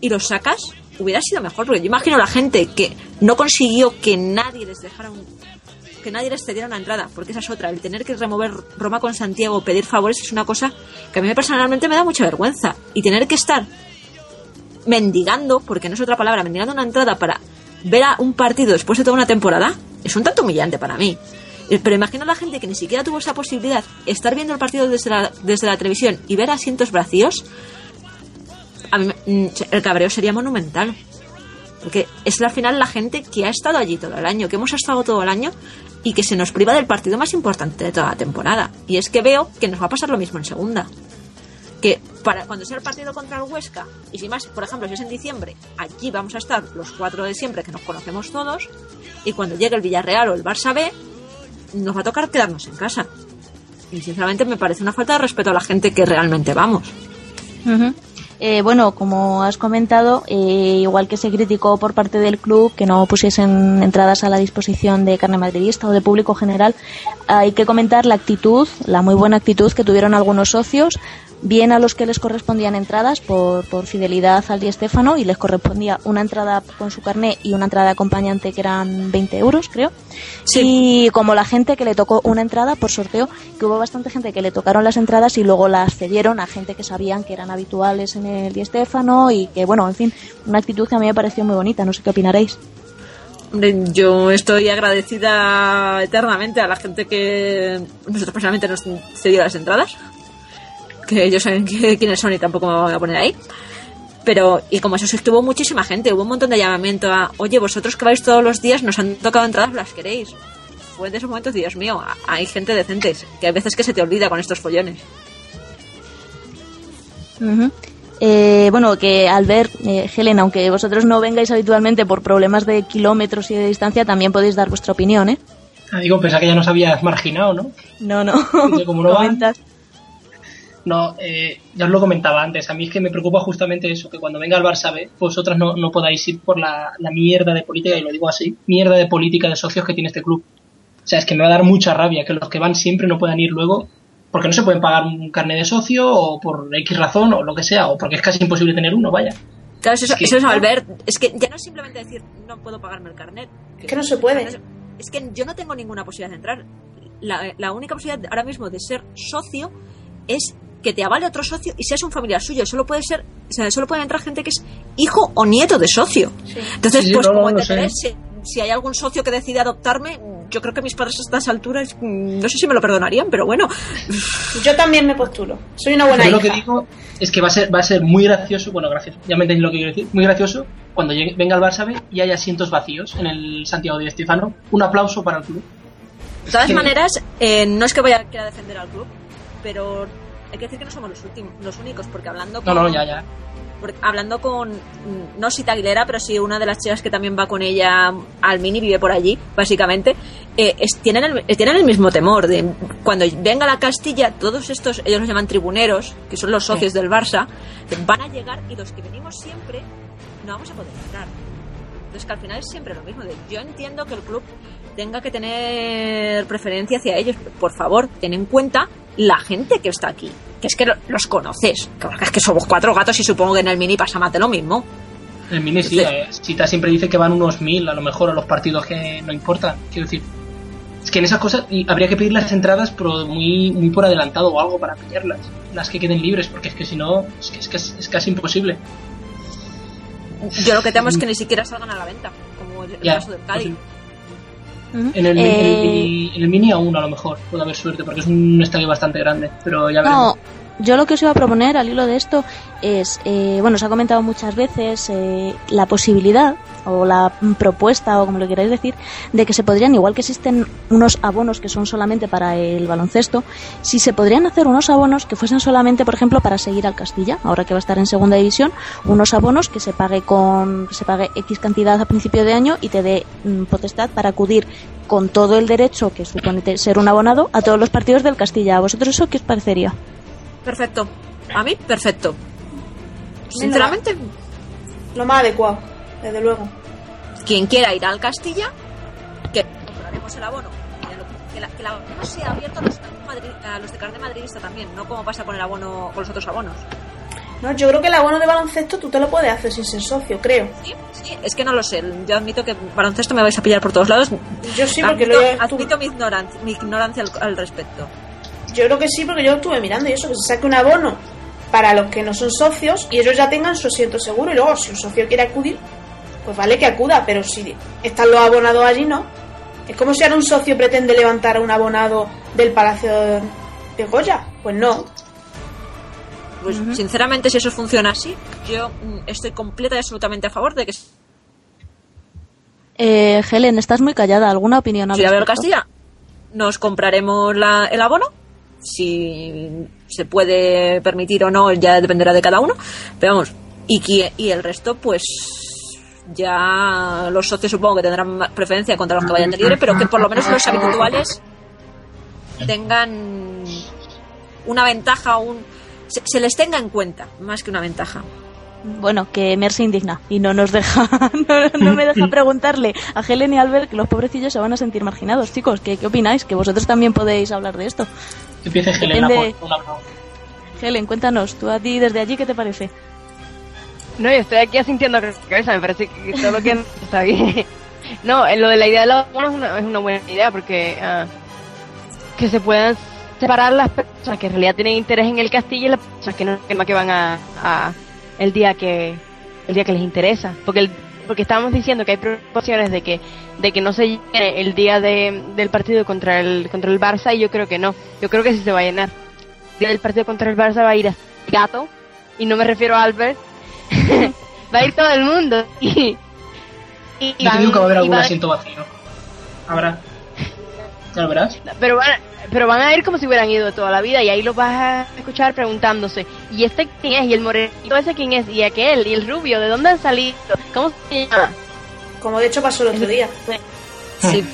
y los sacas, hubiera sido mejor. Porque yo imagino la gente que no consiguió que nadie les dejara un, que nadie les cediera una entrada, porque esa es otra. El tener que remover Roma con Santiago, pedir favores, es una cosa que a mí personalmente me da mucha vergüenza. Y tener que estar mendigando, porque no es otra palabra, mendigando una entrada para ver a un partido después de toda una temporada, es un tanto humillante para mí. Eh, Pero imagina a la gente que ni siquiera tuvo esa posibilidad, estar viendo el partido desde la, desde la televisión y ver asientos vacíos, a mí mm, el cabreo sería monumental. Porque es al final la gente que ha estado allí todo el año, que hemos estado todo el año y que se nos priva del partido más importante de toda la temporada. Y es que veo que nos va a pasar lo mismo en segunda. Que para cuando sea el partido contra el Huesca, y si más, por ejemplo, si es en diciembre, allí vamos a estar los cuatro de siempre que nos conocemos todos, y cuando llegue el Villarreal o el Barça B, nos va a tocar quedarnos en casa. Y sinceramente me parece una falta de respeto a la gente que realmente vamos. Eh, bueno, como has comentado, eh, igual que se criticó por parte del club que no pusiesen entradas a la disposición de carne madridista o de público general, hay que comentar la actitud, la muy buena actitud que tuvieron algunos socios, bien a los que les correspondían entradas por, por fidelidad al Di y les correspondía una entrada con su carné y una entrada acompañante que eran 20 euros, creo. Y como la gente que le tocó una entrada por sorteo, que hubo bastante gente que le tocaron las entradas y luego las cedieron a gente que sabían que eran habituales en el Di y que, bueno, en fin, una actitud que a mí me pareció muy bonita, no sé qué opinaréis. Yo estoy agradecida eternamente a la gente que nosotros personalmente nos cedió las entradas. Que ellos saben quiénes son y tampoco me voy a poner ahí. Pero, y como eso sí, estuvo muchísima gente, hubo un montón de llamamiento a, oye, vosotros que vais todos los días, nos han tocado entradas, las queréis. Fue de esos momentos, Dios mío, hay gente decente, que hay veces que se te olvida con estos follones. Ujú. Eh, bueno, que al ver, eh, Helen, aunque vosotros no vengáis habitualmente por problemas de kilómetros y de distancia, también podéis dar vuestra opinión, ¿eh? Ah, digo, pensaba que ya nos habías marginado, ¿no? No, no. Como no. Comentas. No, eh, ya os lo comentaba antes. A mí es que me preocupa justamente eso, que cuando venga el Barça B, vosotras no, no podáis ir por la, la mierda de política, y lo digo así, mierda de política de socios que tiene este club. O sea, es que me va a dar mucha rabia que los que van siempre no puedan ir luego porque no se pueden pagar un carnet de socio o por X razón o lo que sea, o porque es casi imposible tener uno, vaya. Claro, eso, Es que- eso es Albert. Es que ya no es simplemente decir no puedo pagarme el carnet. Es que no se puede. Es que yo no tengo ninguna posibilidad de entrar. La, la única posibilidad ahora mismo de ser socio es que te avale otro socio y seas un familiar suyo. Solo puede ser, o sea, solo puede entrar gente que es hijo o nieto de socio. Entonces, Sí, pues no, no, como sé. si, si hay algún socio que decide adoptarme, yo creo que mis padres a estas alturas, mm, no sé si me lo perdonarían, pero bueno. Yo también me postulo. Soy una buena Yo lo que digo es que va a ser va a ser muy gracioso, bueno, gracioso, ya me entendéis lo que quiero decir, muy gracioso cuando llegue- venga el Barça B y haya asientos vacíos en el Santiago de Estefano. Un aplauso para el club. De todas maneras, eh, no es que vaya a defender al club, pero hay que decir que no somos los últimos, los únicos, porque hablando No, con, no, ya, ya. porque hablando con no Sita Aguilera, pero sí una de las chicas que también va con ella al mini, vive por allí, básicamente, eh, es- tienen, el, eh, tienen el mismo temor de cuando venga la Castilla, todos estos, ellos los llaman tribuneros, que son los socios del Barça, van a llegar y los que venimos siempre no vamos a poder entrar. Entonces que al final es siempre lo mismo. De, yo entiendo que el club tenga que tener preferencia hacia ellos. Por favor, ten en cuenta la gente que está aquí. Que es que lo- los conoces. Que es que somos cuatro gatos y supongo que en el mini pasa más de lo mismo. El mini sí, eh, Chita siempre dice que van unos mil a lo mejor a los partidos que no importan. Quiero decir, es que en esas cosas habría que pedir las entradas pero muy, muy por adelantado o algo para pillarlas. Las que queden libres, porque es que si no, es, que, es, que es, es casi imposible. Yo lo que temo es que ni siquiera salgan a la venta. Como el, Ya, caso del Cádiz. Ujú. En el, en el Eh, mini, en el mini aún a lo mejor puede haber suerte, porque es un estadio bastante grande, pero ya veremos. No, yo lo que os iba a proponer al hilo de esto es, eh, bueno, se ha comentado muchas veces eh, la posibilidad o la propuesta o como lo queráis decir, de que se podrían, igual que existen unos abonos que son solamente para el baloncesto, si se podrían hacer unos abonos que fuesen solamente, por ejemplo, para seguir al Castilla, ahora que va a estar en segunda división, unos abonos que se pague con, que se pague X cantidad a principio de año y te dé mm, potestad para acudir con todo el derecho que supone ser un abonado a todos los partidos del Castilla. ¿A vosotros eso qué os parecería? Perfecto. A mí, perfecto. Sinceramente, Lo más adecuado, desde luego. quien quiera ir al Castilla, que compraremos el abono. Que, la- que el abono sea abierto a los, a los de carne madridista también, no como pasa con el abono con los otros abonos. No, yo creo que el abono de baloncesto tú te lo puedes hacer sin ser socio, creo. Sí, sí, es que no lo sé. Yo admito que baloncesto me vais a pillar por todos lados. Yo sí, porque admito, lo he- admito mi ignorancia, mi ignorancia al, al respecto. Yo creo que sí, porque yo lo estuve mirando y eso, que se saque un abono para los que no son socios y ellos ya tengan su asiento seguro. Y luego, si un socio quiere acudir, pues vale que acuda, pero si están los abonados allí, no. Es como si ahora un socio pretende levantar a un abonado del Palacio de Goya. Pues no. Pues sinceramente, si eso funciona así, yo mm, estoy completa y absolutamente a favor de que Eh, Helen, estás muy callada. ¿Alguna opinión al a ver el respecto? Castilla, nos compraremos la- el abono. Si se puede permitir o no, ya dependerá de cada uno. Pero vamos, y, y el resto, pues ya los socios supongo que tendrán preferencia contra los que vayan de libre, pero que por lo menos los habituales tengan una ventaja, un se, se les tenga en cuenta, más que una ventaja. Bueno, que Mer se indigna y no nos deja, no, no me deja preguntarle a Helen y Albert que los pobrecillos se van a sentir marginados. Chicos, ¿qué, qué opináis? Que vosotros también podéis hablar de esto. Que empiece Helena Depende-. Helen, cuéntanos, tú a ti desde allí, ¿qué te parece? No, yo estoy aquí asintiendo la cabeza, me parece que todo lo que está bien. No, en lo de la idea de los abonos es una, es una buena idea porque ah, que se puedan separar las personas que en realidad tienen interés en el castillo y las personas que no que, no- que van a, a el día que el día que les interesa, porque el, porque estábamos diciendo que hay preocupaciones de que de que no se llene el día de, del partido contra el contra el Barça y yo creo que no. Yo creo que sí se va a llenar. El día del partido contra el Barça va a ir a gato y no me refiero a Albert. va a ir todo el mundo y y, Yo te digo que va a haber algún asiento vacío. Habrá. Ya lo verás. pero van, pero van a ir como si hubieran ido toda la vida y ahí los vas a escuchar preguntándose, ¿y este quién es? ¿Y el morenito ese quién es? ¿Y aquel? ¿Y el rubio? ¿De dónde han salido? ¿Cómo se llama? Como de hecho pasó el otro día. Sí.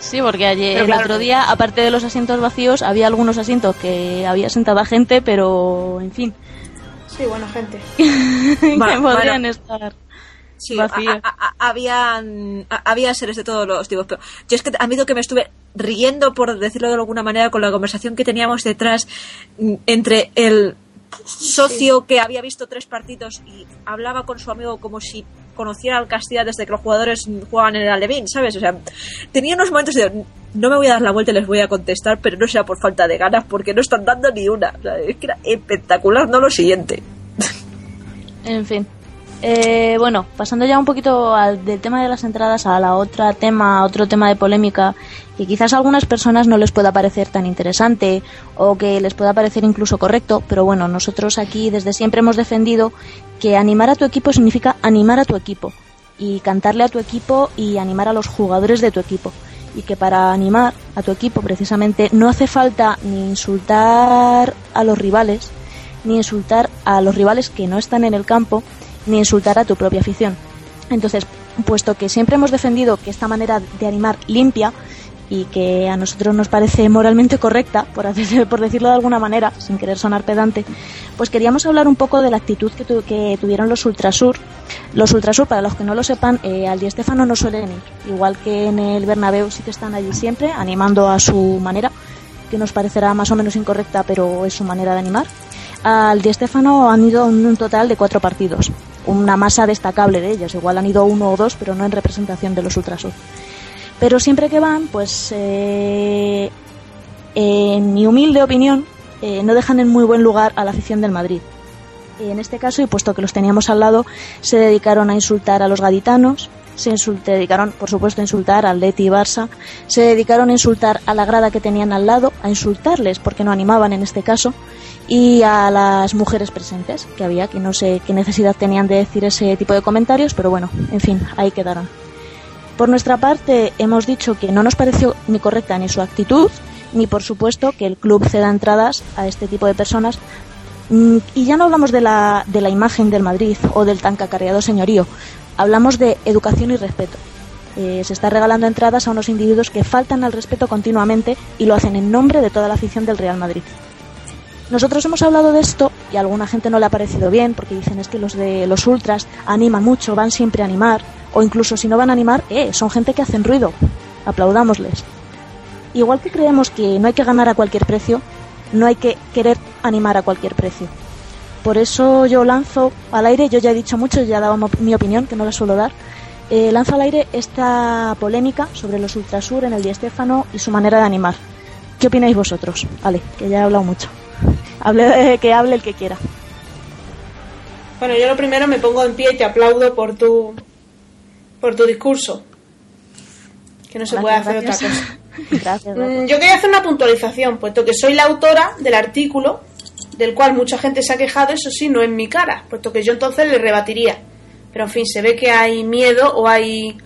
Sí, porque ayer, Pero el claro, otro día, aparte de los asientos vacíos, había algunos asientos que había sentada gente, pero en fin, Sí, bueno, gente. que Va- podrían bueno. estar. Sí, vacíos. a- a- a- habían, había seres de todos los tipos, pero yo es que a mí lo que me estuve riendo, por decirlo de alguna manera, con la conversación que teníamos detrás mm, entre el socio que había visto tres partidos y hablaba con su amigo como si conociera al Castilla desde que los jugadores jugaban en el Alevín, ¿sabes? O sea, tenía unos momentos de no me voy a dar la vuelta y les voy a contestar, pero no sea por falta de ganas, porque no están dando ni una. O sea, es que era espectacular, no lo siguiente. En fin. Eh, bueno, pasando ya un poquito al, del tema de las entradas a la otra tema, otro tema de polémica que quizás a algunas personas no les pueda parecer tan interesante o que les pueda parecer incluso correcto, pero bueno, nosotros aquí desde siempre hemos defendido que animar a tu equipo significa animar a tu equipo y cantarle a tu equipo y animar a los jugadores de tu equipo. Y que para animar a tu equipo precisamente no hace falta ni insultar a los rivales ni insultar a los rivales que no están en el campo, ni insultar a tu propia afición. Entonces, puesto que siempre hemos defendido que esta manera de animar limpia y que a nosotros nos parece moralmente correcta, por, hacer- por decirlo de alguna manera, sin querer sonar pedante, pues queríamos hablar un poco de la actitud que, tu- que tuvieron los Ultrasur. Los Ultrasur, para los que no lo sepan, eh, al Di no suelen ir, igual que en el Bernabéu sí que están allí siempre, animando a su manera, que nos parecerá más o menos incorrecta, pero es su manera de animar. Al Di Stéfano han ido en un total de cuatro partidos, una masa destacable de ellos. Igual han ido uno o dos, pero no en representación de los Ultrasur. Pero siempre que van, pues, eh, en mi humilde opinión, eh, no dejan en muy buen lugar a la afición del Madrid. En este caso, y puesto que los teníamos al lado, se dedicaron a insultar a los gaditanos, se dedicaron, por supuesto, a insultar al Leti Barça, se dedicaron a insultar a la grada que tenían al lado, a insultarles porque no animaban en este caso, y a las mujeres presentes que había, que no sé qué necesidad tenían de decir ese tipo de comentarios, pero bueno, en fin, ahí quedaron. Por nuestra parte, hemos dicho que no nos pareció ni correcta ni su actitud, ni por supuesto que el club ceda entradas a este tipo de personas. Mm, Y ya no hablamos de la, de la imagen del Madrid o del tan cacareado señorío, hablamos de educación y respeto. Eh, se está regalando entradas a unos individuos que faltan al respeto continuamente y lo hacen en nombre de toda la afición del Real Madrid. Nosotros hemos hablado de esto y a alguna gente no le ha parecido bien porque dicen es que los de los ultras animan mucho, van siempre a animar o incluso si no van a animar, eh, son gente que hacen ruido. Aplaudámosles. Igual que creemos que no hay que ganar a cualquier precio, no hay que querer animar a cualquier precio. Por eso yo lanzo al aire, yo ya he dicho mucho, ya he dado mi opinión, que no la suelo dar, eh, lanzo al aire esta polémica sobre los Ultrasur en el Di Stéfano y su manera de animar. ¿Qué opináis vosotros? Vale, que ya he hablado mucho. Hable, que hable el que quiera. Bueno, yo lo primero me pongo en pie y te aplaudo por tu por tu discurso. Que no se puede hacer Gracias, otra cosa. Gracias, gracias. Mm, Yo quería hacer una puntualización, puesto que soy la autora del artículo, del cual mucha gente se ha quejado, eso sí, no en mi cara, puesto que yo entonces le rebatiría. Pero en fin, se ve que hay miedo o hay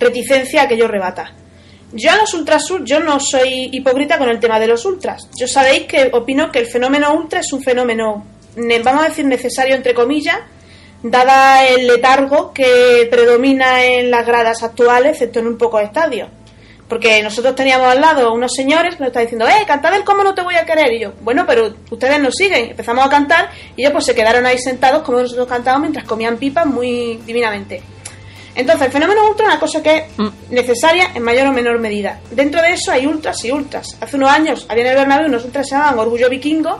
reticencia a que yo rebata. Yo a los ultrasur, yo no soy hipócrita con el tema de los ultras. Yo sabéis que opino que el fenómeno ultra es un fenómeno, vamos a decir, necesario entre comillas, dada el letargo que predomina en las gradas actuales, excepto en un poco estadios. Porque nosotros teníamos al lado unos señores que nos estaban diciendo, eh, cantad el cómo no te voy a querer. Y yo, bueno, pero ustedes nos siguen. Empezamos a cantar y ellos pues se quedaron ahí sentados como nosotros cantábamos mientras comían pipas muy divinamente. Entonces, el fenómeno ultra es una cosa que es necesaria en mayor o menor medida. Dentro de eso hay ultras y ultras. Hace unos años había en el Bernabéu unos ultras que se llamaban Orgullo Vikingo,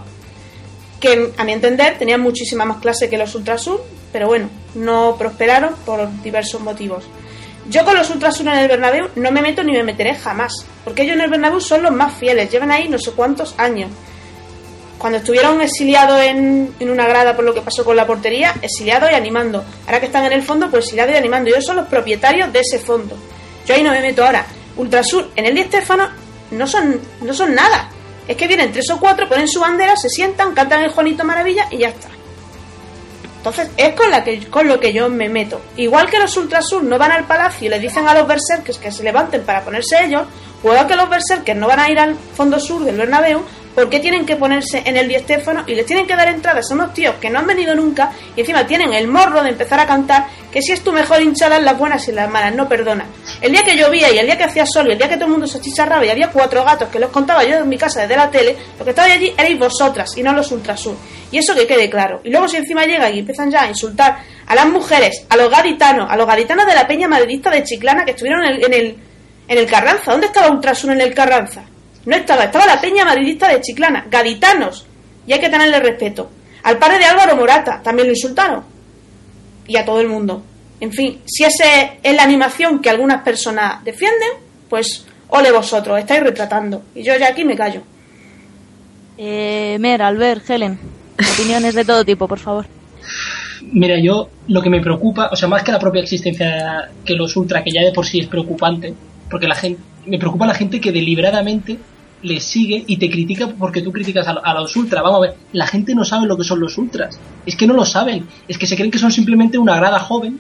que a mi entender tenían muchísima más clase que los ultrasur, pero bueno, no prosperaron por diversos motivos. Yo con los ultrasur en el Bernabéu no me meto ni me meteré jamás, porque ellos en el Bernabéu son los más fieles, llevan ahí no sé cuántos años. Cuando estuvieron exiliados en, en una grada por lo que pasó con la portería, exiliados y animando. Ahora que están en el fondo, pues exiliados y animando. Ellos son los propietarios de ese fondo. Yo ahí no me meto ahora. Ultrasur, en el Di Stéfano, no son, no son nada. Es que vienen tres o cuatro, ponen su bandera, se sientan, cantan el Juanito Maravilla y ya está. Entonces, es con, la que, con lo que yo me meto. Igual que los Ultrasur no van al palacio y le dicen a los berserkers que se levanten para ponerse ellos, o igual que los berserkers no van a ir al fondo sur del Bernabéu, ¿por qué tienen que ponerse en el Di Stéfano y les tienen que dar entradas a unos tíos que no han venido nunca y encima tienen el morro de empezar a cantar que si es tu mejor hinchada las buenas y las malas, no perdona. El día que llovía y el día que hacía sol y el día que todo el mundo se achicharraba y había cuatro gatos que los contaba yo en mi casa desde la tele, lo que estaba allí erais vosotras y no los ultrasur. Y eso que quede claro. Y luego si encima llegan y empiezan ya a insultar a las mujeres, a los gaditanos, a los gaditanos de la peña madridista de Chiclana que estuvieron en el, en el, en el Carranza. ¿Dónde estaba Ultrasur en el Carranza? No estaba, estaba la peña madridista de Chiclana, gaditanos. Y hay que tenerle respeto. Al padre de Álvaro Morata también lo insultaron. Y a todo el mundo. En fin, si esa es la animación que algunas personas defienden, pues ole vosotros, estáis retratando. Y yo ya aquí me callo. Eh, Mer, Albert, Helen, opiniones de todo tipo, por favor. Mira, yo lo que me preocupa, o sea, más que la propia existencia que los ultra, que ya de por sí es preocupante, porque la gente, me preocupa la gente que deliberadamente le sigue y te critica porque tú criticas a, los ultra. Vamos a ver, la gente no sabe lo que son los ultras. Es que no lo saben. Es que se creen que son simplemente una grada joven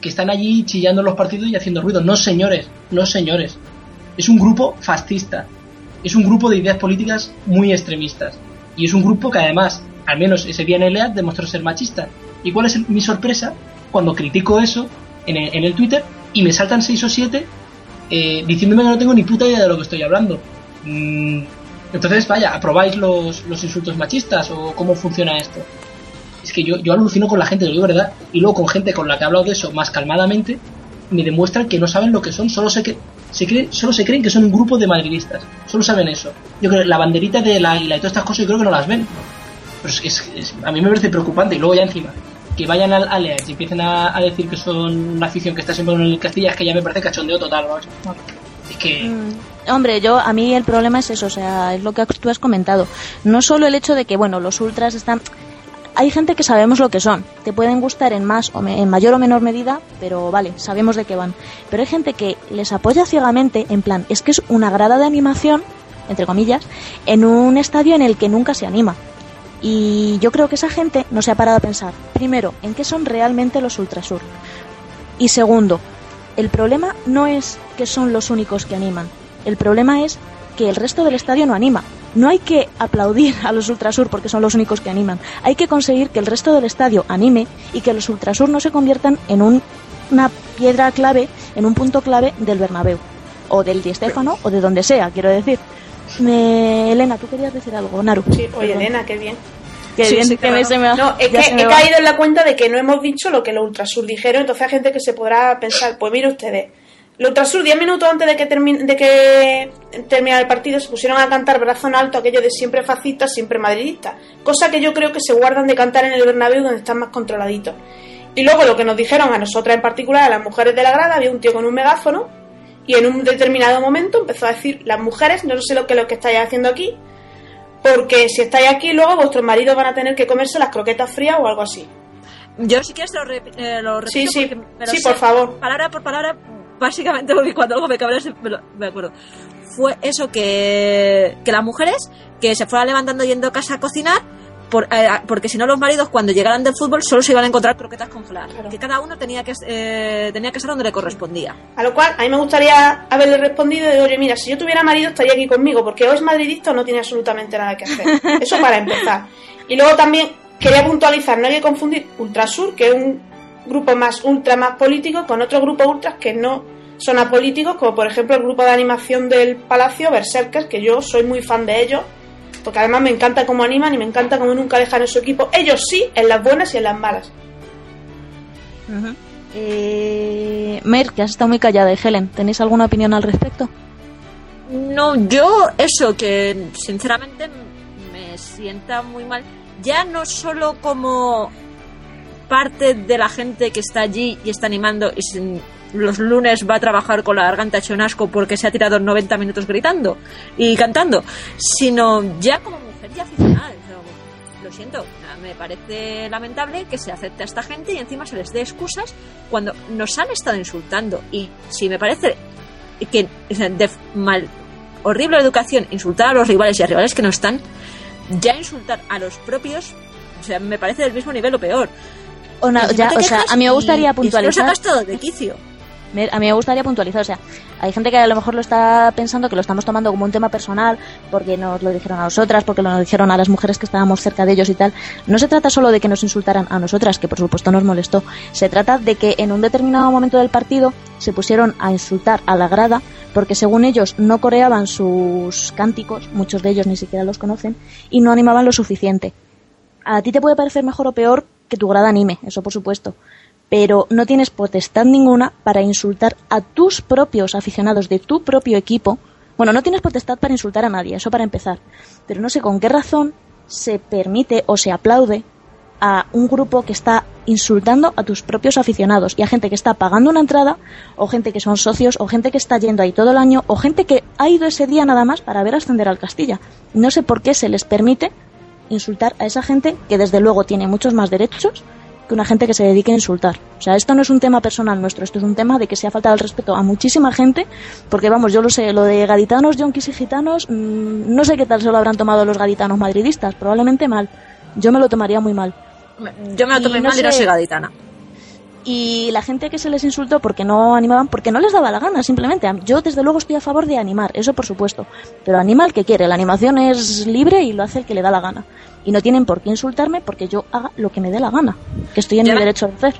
que están allí chillando los partidos y haciendo ruido. No, señores, no, señores. Es un grupo fascista. Es un grupo de ideas políticas muy extremistas. Y es un grupo que además, al menos ese día en el EAD, demostró ser machista. ¿Y cuál es mi sorpresa? Cuando critico eso en el, en el Twitter y me saltan seis o siete eh, diciéndome que no tengo ni puta idea de lo que estoy hablando. Mm, entonces, vaya, ¿aprobáis los, los insultos machistas o cómo funciona esto? Es que yo, yo alucino con la gente, lo digo verdad, y luego con gente con la que he hablado de eso más calmadamente, me demuestran que no saben lo que son, solo se, que, se solo se creen que son un grupo de madridistas, solo saben eso. Yo creo que la banderita del águila y todas estas cosas yo creo que no las ven. Pero es, que es- a mí me parece preocupante, y luego ya encima, que vayan al Alex y empiecen a, decir que son una afición que está siempre en el Castilla, es que ya me parece cachondeo total, vamos. Mm, Hombre, yo a mí el problema es eso, o sea, es lo que tú has comentado. No solo el hecho de que, bueno, los ultras están hay gente que sabemos lo que son. Te pueden gustar en más o me- en mayor o menor medida, pero vale, sabemos de qué van. Pero hay gente que les apoya ciegamente en plan, es que es una grada de animación, entre comillas, en un estadio en el que nunca se anima. Y yo creo que esa gente no se ha parado a pensar, primero, en qué son realmente los Ultrasur. Y segundo, el problema no es que son los únicos que animan. El problema es que el resto del estadio no anima. No hay que aplaudir a los Ultrasur porque son los únicos que animan. Hay que conseguir que el resto del estadio anime y que los Ultrasur no se conviertan en un- una piedra clave, en un punto clave del Bernabéu. O del Di Stéfano o de donde sea, quiero decir. Me- Elena, tú querías decir algo, Naru. Sí, oye. Elena, qué bien. Qué Sí, bien, sí, que me- claro. se me ha- No, es que se me he va. caído en la cuenta de que no hemos dicho lo que los Ultrasur dijeron, entonces hay gente que se podrá pensar, pues mire ustedes, los Ultrasur 10 minutos antes de que, termine, de que terminara el partido se pusieron a cantar brazo en alto aquello de siempre fascistas, siempre madridistas, cosa que yo creo que se guardan de cantar en el Bernabéu donde están más controladitos. Y luego lo que nos dijeron a nosotras en particular, a las mujeres de la grada, había un tío con un megáfono y en un determinado momento empezó a decir, las mujeres, no sé lo que, lo que estáis haciendo aquí, porque si estáis aquí luego vuestros maridos van a tener que comerse las croquetas frías o algo así. Yo sí que lo, rep- eh, lo repito Sí, sí, porque lo sí, sé por favor. Palabra por palabra, básicamente porque cuando algo me cabrea se- me, lo- me acuerdo. Fue eso que, que las mujeres que se fueran levantando yendo a casa a cocinar por, eh, porque si no los maridos cuando llegaran del fútbol solo se iban a encontrar croquetas congeladas. Claro. Que cada uno tenía que, eh, tenía que ser donde le correspondía. A lo cual a mí me gustaría haberle respondido de, oye, mira, si yo tuviera marido estaría aquí conmigo, porque o es madridista o no tiene absolutamente nada que hacer. Eso para empezar. Y luego también quería puntualizar, no hay que confundir Ultrasur, que es un grupo más ultra más político, con otros grupos ultras que no son apolíticos, como por ejemplo el grupo de animación del Palacio, Berserkers, que yo soy muy fan de ellos, porque además me encanta cómo animan y me encanta cómo nunca dejan en su equipo, ellos sí, en las buenas y en las malas. Eh, Mer, que has estado muy callada, y Helen, ¿tenéis alguna opinión al respecto? No, yo eso que sinceramente me sienta muy mal, ya no solo como parte de la gente que está allí y está animando y sin- los lunes va a trabajar con la garganta hecho un asco porque se ha tirado 90 minutos gritando y cantando, sino ya como mujer y aficionada. Yo, siento, me parece lamentable que se acepte a esta gente y encima se les dé excusas cuando nos han estado insultando. Y si me parece que de mal, horrible educación insultar a los rivales y a rivales que no están, ya insultar a los propios, o sea, me parece del mismo nivel o peor. O, ya, sea, a mí me gustaría lo puntualizar. sacas todo de quicio. A mí me gustaría puntualizar, o sea, hay gente que a lo mejor lo está pensando que lo estamos tomando como un tema personal porque nos lo dijeron a nosotras, porque lo dijeron a las mujeres que estábamos cerca de ellos y tal. No se trata solo de que nos insultaran a nosotras, que por supuesto nos molestó. Se trata de que en un determinado momento del partido se pusieron a insultar a la grada porque según ellos no coreaban sus cánticos, muchos de ellos ni siquiera los conocen, y no animaban lo suficiente. A ti te puede parecer mejor o peor que tu grada anime, eso por supuesto pero no tienes potestad ninguna para insultar a tus propios aficionados de tu propio equipo. Bueno, no tienes potestad para insultar a nadie, eso para empezar. Pero no sé con qué razón se permite o se aplaude a un grupo que está insultando a tus propios aficionados y a gente que está pagando una entrada, o gente que son socios, o gente que está yendo ahí todo el año, o gente que ha ido ese día nada más para ver ascender al Castilla. No sé por qué se les permite insultar a esa gente que desde luego tiene muchos más derechos que una gente que se dedique a insultar. O sea, esto no es un tema personal nuestro, esto es un tema de que se ha faltado el respeto a muchísima gente, porque vamos, yo lo sé, lo de gaditanos, yonkis y gitanos, mmm, no sé qué tal se lo habrán tomado los gaditanos madridistas, probablemente mal. Yo me lo tomaría muy mal. Yo me lo Y tomé no mal y no soy gaditana. Y la gente que se les insultó porque no animaban, porque no les daba la gana, simplemente. Yo, desde luego, estoy a favor de animar, eso por supuesto. Pero anima al que quiere, la animación es libre y lo hace el que le da la gana. Y no tienen por qué insultarme porque yo haga lo que me dé la gana, que estoy en mi derecho de hacer.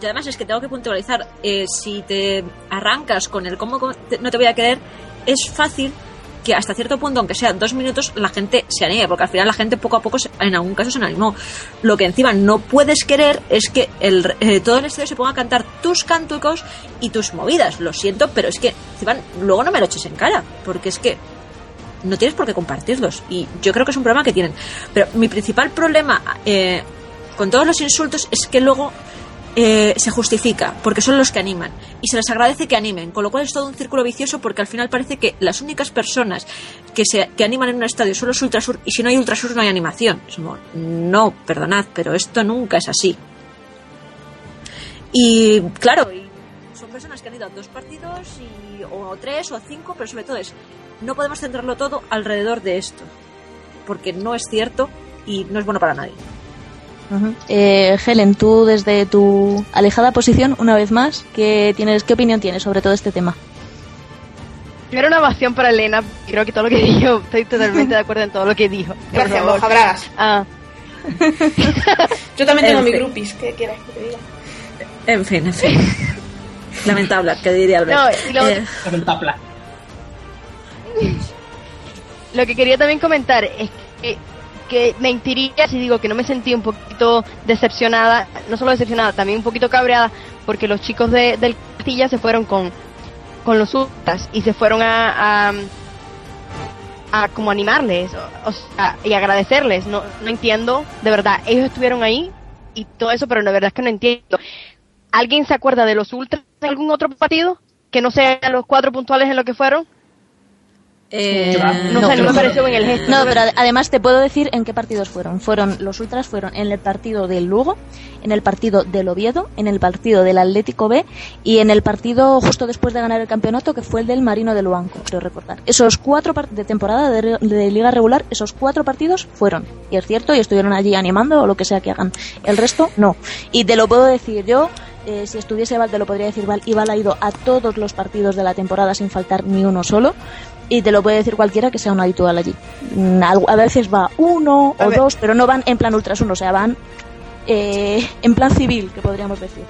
Y además es que tengo que puntualizar, eh, si te arrancas con el cómo no te voy a querer, es fácil que hasta cierto punto, aunque sea dos minutos, la gente se anime, porque al final la gente poco a poco, se- en algún caso, se animó. Lo que encima no puedes querer es que el, eh, todo el estadio se ponga a cantar tus cánticos y tus movidas. Lo siento, pero es que encima luego no me lo eches en cara, porque es que no tienes por qué compartirlos. Y yo creo que es un problema que tienen. Pero mi principal problema eh, con todos los insultos es que luego eh, se justifica, porque son los que animan. Y se les agradece que animen, con lo cual es todo un círculo vicioso porque al final parece que las únicas personas que, se, que animan en un estadio son los Ultrasur y si no hay Ultrasur no hay animación. Como, no, perdonad, pero esto nunca es así. Y claro, y son personas que han ido a dos partidos y, o tres o cinco, pero sobre todo es, no podemos centrarlo todo alrededor de esto, porque no es cierto y no es bueno para nadie. Ujú. Eh, Helen, tú desde tu alejada posición, una vez más, ¿qué, tienes, ¿qué opinión tienes sobre todo este tema? Primero una ovación para Elena, creo que todo lo que dijo, estoy totalmente de acuerdo en todo lo que dijo. Gracias, favor. mojabragas. Ah, Yo también tengo En mi fin. groupies, ¿qué quieres que te diga? En fin, en fin. Lamentable, que diría Albert. No, y lo- Eh, Lamentable. Lo que quería también comentar es que, que mentiría si digo que no me sentí un poquito decepcionada, no solo decepcionada, también un poquito cabreada, porque los chicos de, del Castilla se fueron con, con los ultras y se fueron a, a, a como animarles y agradecerles. No, no entiendo, de verdad, ellos estuvieron ahí y todo eso, pero la verdad es que no entiendo. ¿Alguien se acuerda de los ultras de algún otro partido? Que no sean los cuatro puntuales en lo que fueron. Eh, No, No, sé, no me pareció en el gesto. No, pero ade- además te puedo decir en qué partidos fueron. Fueron los ultras fueron en el partido del Lugo, en el partido del Oviedo, en el partido del Atlético B y en el partido justo después de ganar el campeonato que fue el del Marino de Luanco, creo recordar. Esos cuatro par- de temporada de, de liga regular, esos cuatro partidos fueron. Y es cierto, y estuvieron allí animando o lo que sea que hagan. El resto no. Y te lo puedo decir yo. eh, si estuviese Val, te lo podría decir Val, y Val ha ido a todos los partidos de la temporada sin faltar ni uno solo. Y te lo puede decir cualquiera que sea un habitual allí. Mm, A veces va uno A o ver. dos, pero no van en plan ultras uno, o sea, van eh, en plan civil, que podríamos decir.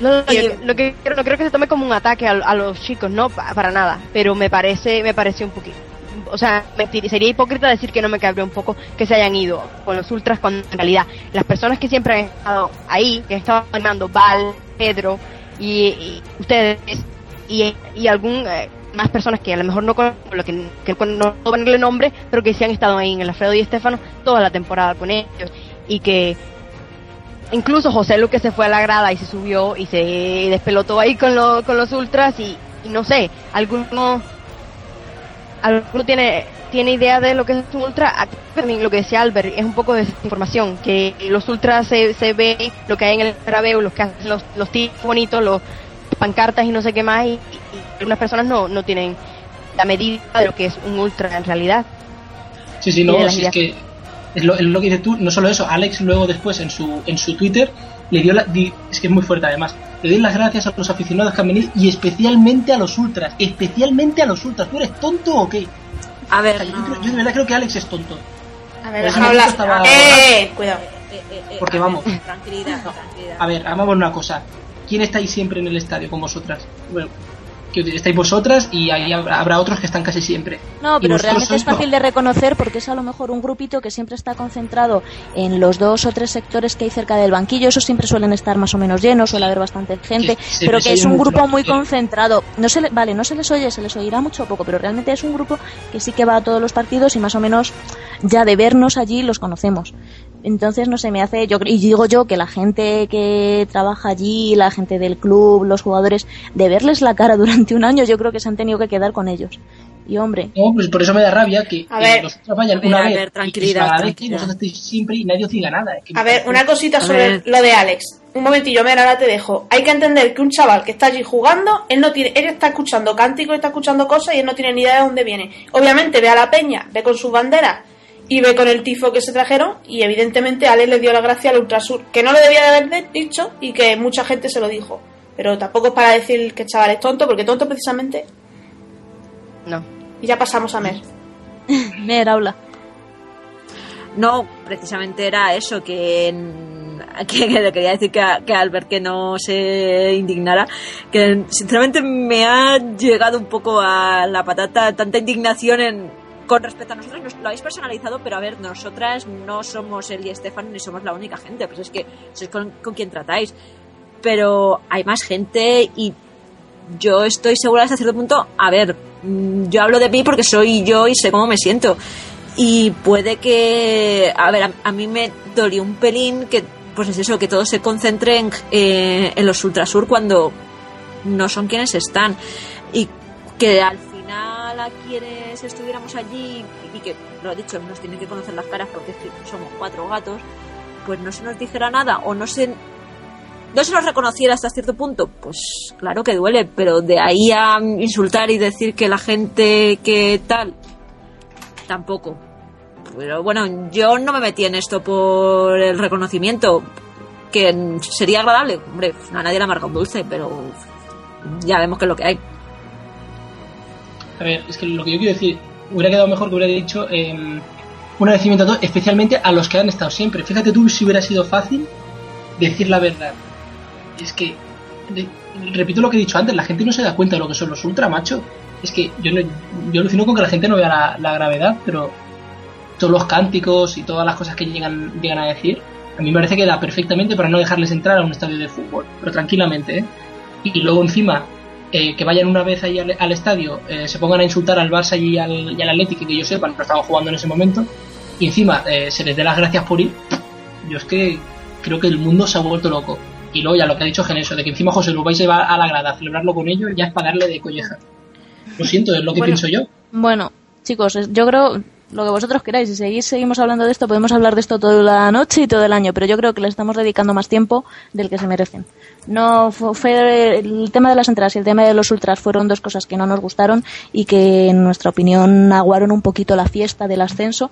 No, no, no, yo- lo que quiero- no creo que se tome como un ataque a, a los chicos, no, pa- para nada. Pero me parece, me parece un poquito. O sea, mentir- sería hipócrita decir que no me cabría un poco que se hayan ido con los ultras cuando en realidad las personas que siempre han estado ahí, que han estado animando, Val, Pedro y, y ustedes y, y algún eh, más personas que a lo mejor no conozco, lo que, que no ponerle nombre, pero que sí han estado ahí en el Alfredo y Estefano toda la temporada con ellos. Y que incluso José Luque se fue a la grada y se subió y se despelotó ahí con, lo- con los ultras y, no sé, alguno, alguno tiene tiene idea de lo que es un ultra, lo que decía Albert, es un poco de información, que los ultras se, se ve lo que hay en el Carabeo, los que hacen los, los tipos bonitos, los pancartas y no sé qué más, y algunas personas no, no tienen la medida de lo que es un ultra en realidad. Sí, sí, no, si es que es lo, es lo que dices tú, no solo eso, Alex luego después en su, en su Twitter le dio la, di- es que es muy fuerte además, le doy las gracias a los aficionados que han venido y especialmente a los ultras, especialmente a los ultras, ¿tú eres tonto o qué? A O ver, sea, yo, no. creo- yo de verdad creo que Alex es tonto. A ver, Pues déjame no, hablar. estaba- ¡Eh! Cuidado. Eh, eh, eh, Porque a ver, vamos. Tranquilidad, tranquilidad. A ver, vamos a ver una cosa, ¿quién está ahí siempre en el estadio con vosotras? Bueno, que estáis vosotras y ahí habrá, otros que están casi siempre. No, pero realmente es fácil de reconocer porque es a lo mejor un grupito que siempre está concentrado en los dos o tres sectores que hay cerca del banquillo. Esos siempre suelen estar más o menos llenos, suele haber bastante gente, Que pero que es un grupo muy concentrado. No se le, vale, no se les oye, se les oirá mucho o poco, pero realmente es un grupo que sí que va a todos los partidos y más o menos ya de vernos allí los conocemos. Entonces, no sé, me hace, yo y digo yo que la gente que trabaja allí, la gente del club, los jugadores, de verles la cara durante un año, yo creo que se han tenido que quedar con ellos. Y hombre, No, pues por eso me da rabia que, A que ver. los otros vayan A ver, una a vez ver, y tranquilidad, y tranquilidad. vosotros estéis siempre y nadie os diga nada. Es que A ver, parece- una cosita A sobre ver. lo de Alex. Un momentillo, mira, ahora te dejo. Hay que entender que un chaval que está allí jugando, él no tiene, él está escuchando cánticos, está escuchando cosas y él no tiene ni idea de dónde viene. Obviamente ve a la peña, ve con sus banderas y ve con el tifo que se trajeron y evidentemente Alex le dio la gracia al Ultrasur, que no lo debía de haber dicho y que mucha gente se lo dijo. Pero tampoco es para decir que el chaval es tonto, porque tonto precisamente. No. Y ya pasamos a Mer. Mer, habla. No, precisamente era eso, que, que, que le quería decir que, a- que a Albert que no se indignara, que sinceramente me ha llegado un poco a la patata tanta indignación en, con respecto a nosotros, nos lo habéis personalizado, pero a ver, nosotras no somos él y Estefan ni somos la única gente, pues es que sois con, con quien tratáis. Pero hay más gente y yo estoy segura hasta cierto punto, a ver, mm, yo hablo de mí porque soy yo y sé cómo me siento. Y puede que, a ver, a, a mí me dolió un pelín que, pues es eso, que todo se concentre en, eh, en los Ultrasur cuando no son quienes están. Y que al final a quienes estuviéramos allí y que, lo he dicho, nos tienen que conocer las caras porque es que somos cuatro gatos, pues no se nos dijera nada o no se no se nos reconociera hasta cierto punto, pues claro que duele, pero de ahí a insultar y decir que la gente que tal, tampoco. Pero bueno, yo no me metí en esto por el reconocimiento, que sería agradable. Hombre, a nadie le amarga un dulce, pero ya vemos que es lo que hay. A ver, es que lo que yo quiero decir, hubiera quedado mejor que hubiera dicho eh, un agradecimiento a todos, especialmente a los que han estado siempre. Fíjate tú si hubiera sido fácil decir la verdad. Es que, repito lo que he dicho antes, la gente no se da cuenta de lo que son los ultra, macho. Es que yo, no, yo alucino con que la gente no vea la, la gravedad, pero todos los cánticos y todas las cosas que llegan, llegan a decir, a mí me parece que da perfectamente para no dejarles entrar a un estadio de fútbol, pero tranquilamente, ¿eh? Y luego encima, eh, que vayan una vez ahí al, al estadio, eh, se pongan a insultar al Barça y al, y al Atlético, que yo sepa, no estaban jugando en ese momento, y encima eh, se les dé las gracias por ir, yo es que creo que el mundo se ha vuelto loco. Y luego ya lo que ha dicho Genesio, de que encima José Luis vais a llevar a la grada a celebrarlo con ellos, ya es para darle de colleja. Lo siento, es lo que Bueno. pienso yo. Bueno, chicos, yo creo lo que vosotros queráis. Si seguís, seguimos hablando de esto, podemos hablar de esto toda la noche y todo el año, pero yo creo que le estamos dedicando más tiempo del que se merecen. No fu- fue el tema de las entradas y el tema de los ultras fueron dos cosas que no nos gustaron y que en nuestra opinión aguaron un poquito la fiesta del ascenso.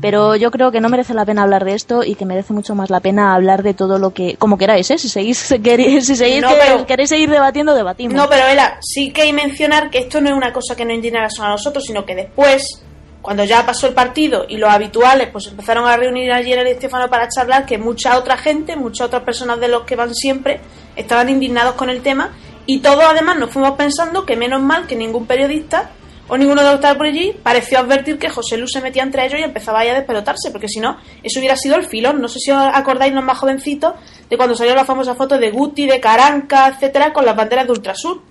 Pero yo creo que no merece la pena hablar de esto y que merece mucho más la pena hablar de todo lo que, como queráis, ¿eh? Si seguís, queréis, si seguís No, que- pero- queréis seguir debatiendo, debatimos. No, pero Ela, sí que hay mencionar que esto no es una cosa que nos indignara a nosotros, sino que después, cuando ya pasó el partido y los habituales pues empezaron a reunir allí en el Estefano para charlar, que mucha otra gente, muchas otras personas de los que van siempre, estaban indignados con el tema y todos además nos fuimos pensando que menos mal que ningún periodista o ninguno de los que estaba por allí pareció advertir que José Lu se metía entre ellos y empezaba ahí a despelotarse, porque si no, eso hubiera sido el filón. No sé si os acordáis los más jovencitos de cuando salió la famosa foto de Guti, de Caranca, etcétera, con las banderas de Ultrasur.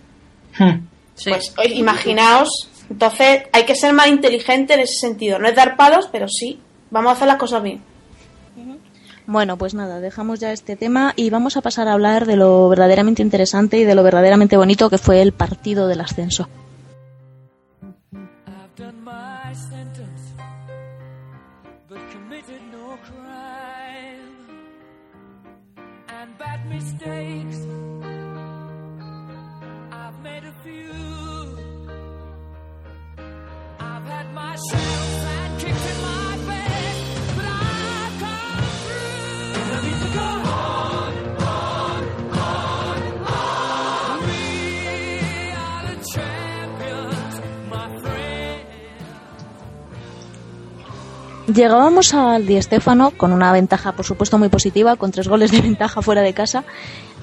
Hmm. Sí. Pues imaginaos, entonces hay que ser más inteligente en ese sentido. No es dar palos, pero sí, vamos a hacer las cosas bien. Bueno, pues nada, dejamos ya este tema y vamos a pasar a hablar de lo verdaderamente interesante y de lo verdaderamente bonito que fue el partido del ascenso. Llegábamos al Di Stéfano con una ventaja, por supuesto, muy positiva, con tres goles de ventaja fuera de casa.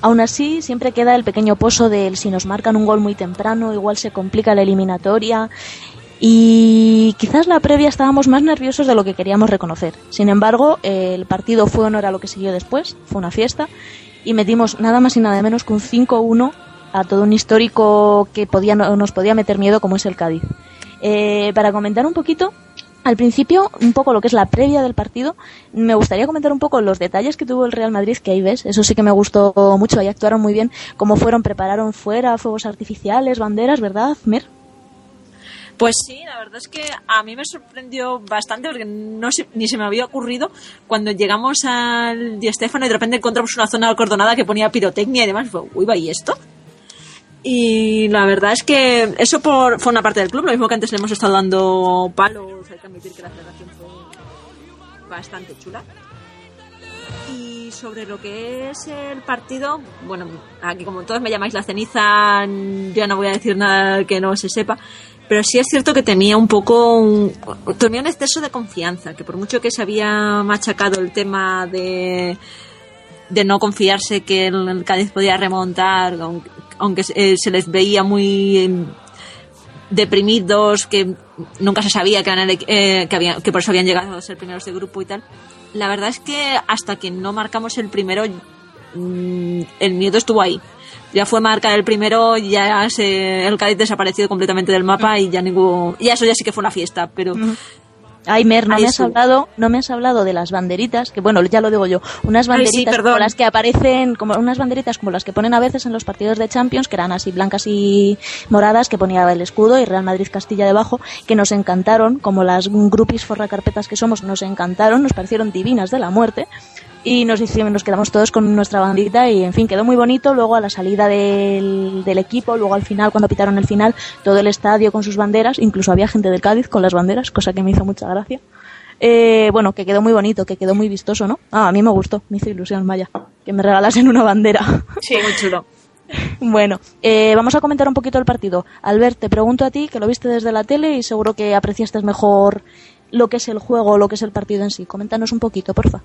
Aún así, siempre queda el pequeño pozo del si nos marcan un gol muy temprano, igual se complica la eliminatoria, y quizás la previa estábamos más nerviosos de lo que queríamos reconocer. Sin embargo, el partido fue honor a lo que siguió después, fue una fiesta, y metimos nada más y nada menos que un 5-1 a todo un histórico que podía, nos podía meter miedo como es el Cádiz. Eh, para comentar un poquito, al principio, un poco lo que es la previa del partido, me gustaría comentar un poco los detalles que tuvo el Real Madrid, que ahí ves, eso sí que me gustó mucho, ahí actuaron muy bien, cómo fueron, prepararon fuera, fuegos artificiales, banderas, ¿verdad, Mer? Pues sí, la verdad es que a mí me sorprendió bastante porque no se- ni se me había ocurrido cuando llegamos al Di Stéfano y de repente encontramos una zona acordonada que ponía pirotecnia y demás. Fue, uy, va, ¿y esto? Y la verdad es que eso por, fue una parte del club, lo mismo que antes le hemos estado dando palos, hay que admitir que la celebración fue bastante chula. Y sobre lo que es el partido, bueno, aquí como todos me llamáis la ceniza, ya no voy a decir nada que no se sepa, pero sí es cierto que tenía un poco, un, tenía un exceso de confianza, que por mucho que se había machacado el tema de, de no confiarse que el, Cádiz podía remontar, aunque, eh, se les veía muy deprimidos, que nunca se sabía que, el- eh, que, que por eso habían llegado a ser primeros de grupo y tal. La verdad es que hasta que no marcamos el primero, mm, el miedo estuvo ahí. Ya fue marcar el primero, ya se, el Cádiz desaparecido completamente del mapa y ya ningún, y eso ya sí que fue una fiesta, pero Ay, Mer, no me has hablado, no me has hablado de las banderitas, que bueno, ya lo digo yo, unas Ay, sí, banderitas como las que aparecen, como unas banderitas como las que ponen a veces en los partidos de Champions, que eran así blancas y moradas, que ponía el escudo y Real Madrid Castilla debajo, que nos encantaron, como las groupies forracarpetas que somos, nos encantaron, nos parecieron divinas de la muerte. Y nos hicimos, nos quedamos todos con nuestra bandita y en fin, quedó muy bonito. Luego a la salida del, del equipo, luego al final, cuando pitaron el final, todo el estadio con sus banderas, incluso había gente del Cádiz con las banderas, cosa que me hizo mucha gracia. Eh, bueno, que quedó muy bonito, que quedó muy vistoso, ¿no? Ah, a mí me gustó, me hizo ilusión, vaya, que me regalasen una bandera. Sí, muy chulo. bueno, eh, vamos a comentar un poquito el partido. Albert, te pregunto a ti, que lo viste desde la tele y seguro que apreciaste mejor lo que es el juego, lo que es el partido en sí. Coméntanos un poquito, porfa.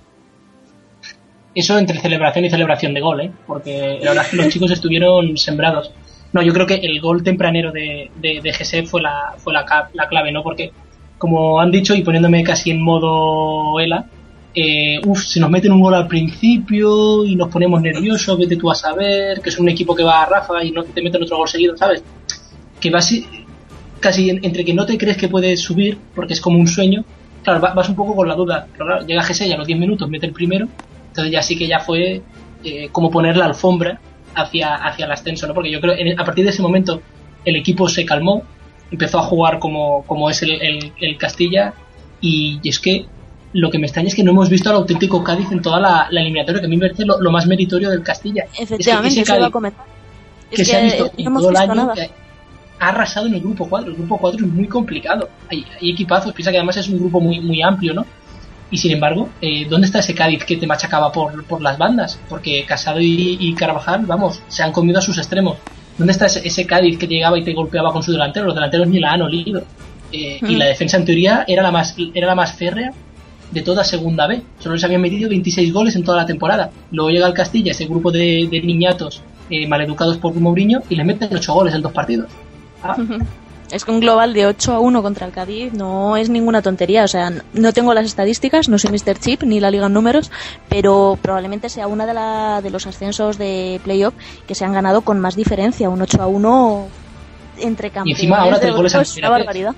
Eso entre celebración y celebración de gol, ¿eh? Porque la verdad es que los chicos estuvieron sembrados. No, yo creo que el gol tempranero de, de, de Gese fue, la, fue la, la clave, ¿no? Porque, como han dicho, y poniéndome casi en modo ELA, eh, uf, se nos meten un gol al principio y nos ponemos nerviosos, vete tú a saber, que es un equipo que va a Rafa y no te meten otro gol seguido, ¿sabes? Que vas casi en- entre que no te crees que puedes subir, porque es como un sueño, claro, va- vas un poco con la duda. Pero claro, llega Gese y a los 10 minutos mete el primero, entonces ya sí que ya fue eh, como poner la alfombra hacia, hacia el ascenso, ¿no? Porque yo creo que a partir de ese momento el equipo se calmó, empezó a jugar como, como es el, el- el Castilla y, y es que lo que me extraña es que no hemos visto al auténtico Cádiz en toda la, la eliminatoria, que a mí me parece lo, lo más meritorio del Castilla. Es que Efectivamente, iba a Cádiz. Es que se ha visto no en todo el año nada. que ha arrasado en el grupo 4. El grupo 4 es muy complicado. Hay, hay equipazos, piensa que además es un grupo muy, muy amplio, ¿no? Y sin embargo, eh, ¿dónde está ese Cádiz que te machacaba por, por las bandas? Porque Casado y, y Carvajal, vamos, se han comido a sus extremos. ¿Dónde está ese, ese Cádiz que llegaba y te golpeaba con su delantero? Los delanteros ni la han olido. Eh, Y la defensa, en teoría, era la más, era la más férrea de toda segunda B. Solo les habían metido 26 goles en toda la temporada. Luego llega el Castilla, ese grupo de, de niñatos eh, maleducados por Mourinho, y les meten 8 goles en dos partidos. Ah, Es que un global de 8 a 1 contra el Cádiz no es ninguna tontería. O sea, no tengo las estadísticas, no soy Mr. Chip ni la liga en números, pero probablemente sea una de, la, de los ascensos de playoff que se han ganado con más diferencia. Un 8 a 1 entre campeones. encima ahora goles es una barbaridad.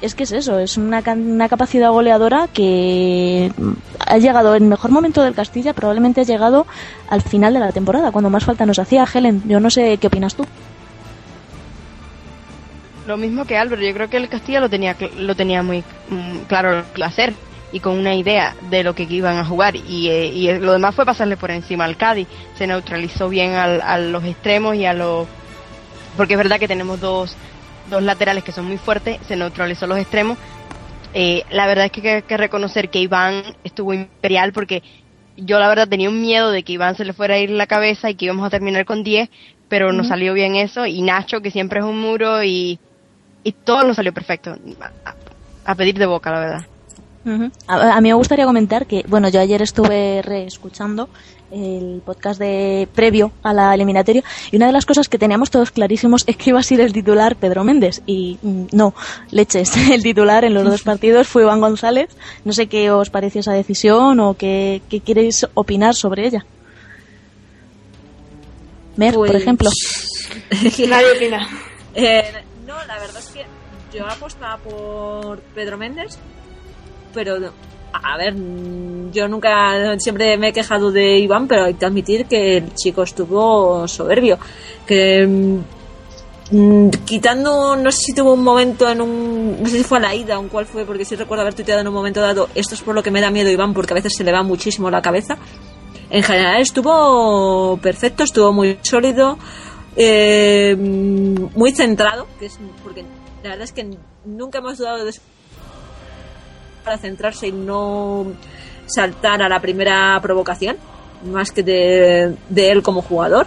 Es que es eso, es una, una capacidad goleadora que ha llegado en el mejor momento del Castilla, probablemente ha llegado al final de la temporada, cuando más falta nos hacía. Helen, yo no sé qué opinas tú. Lo mismo que Álvaro, yo creo que el Castilla lo tenía lo tenía muy mm, claro que hacer y con una idea de lo que iban a jugar y, eh, y lo demás fue pasarle por encima al Cádiz. Se neutralizó bien al- a los extremos y a los... Porque es verdad que tenemos dos, dos laterales que son muy fuertes, se neutralizó los extremos. Eh, la verdad es que hay que reconocer que Iván estuvo imperial porque yo la verdad tenía un miedo de que Iván se le fuera a ir la cabeza y que íbamos a terminar con 10, pero no salió bien eso. Y Nacho, que siempre es un muro y, y todo nos salió perfecto. A, a pedir de boca, la verdad. A, a mí me gustaría comentar que, bueno, yo ayer estuve reescuchando el podcast de previo a la eliminatoria y una de las cosas que teníamos todos clarísimos es que iba a ser el titular Pedro Méndez y mm, no, leches, el titular en los dos partidos fue Iván González. No sé qué os pareció esa decisión o qué, qué queréis opinar sobre ella. Mer, por Pues- ejemplo. Nadie opina. Eh, la verdad es que yo apostaba por Pedro Méndez, pero a ver, yo nunca, siempre me he quejado de Iván, pero hay que admitir que el chico estuvo soberbio. Que mm, quitando, no sé si tuvo un momento en un, no sé si fue a la ida o cuál fue, porque sí recuerdo haber tuiteado en un momento dado, esto es por lo que me da miedo Iván, porque a veces se le va muchísimo la cabeza. En general estuvo perfecto, estuvo muy sólido, eh, muy centrado, que es porque la verdad es que nunca hemos dudado de para centrarse y no saltar a la primera provocación, más que de, de él como jugador.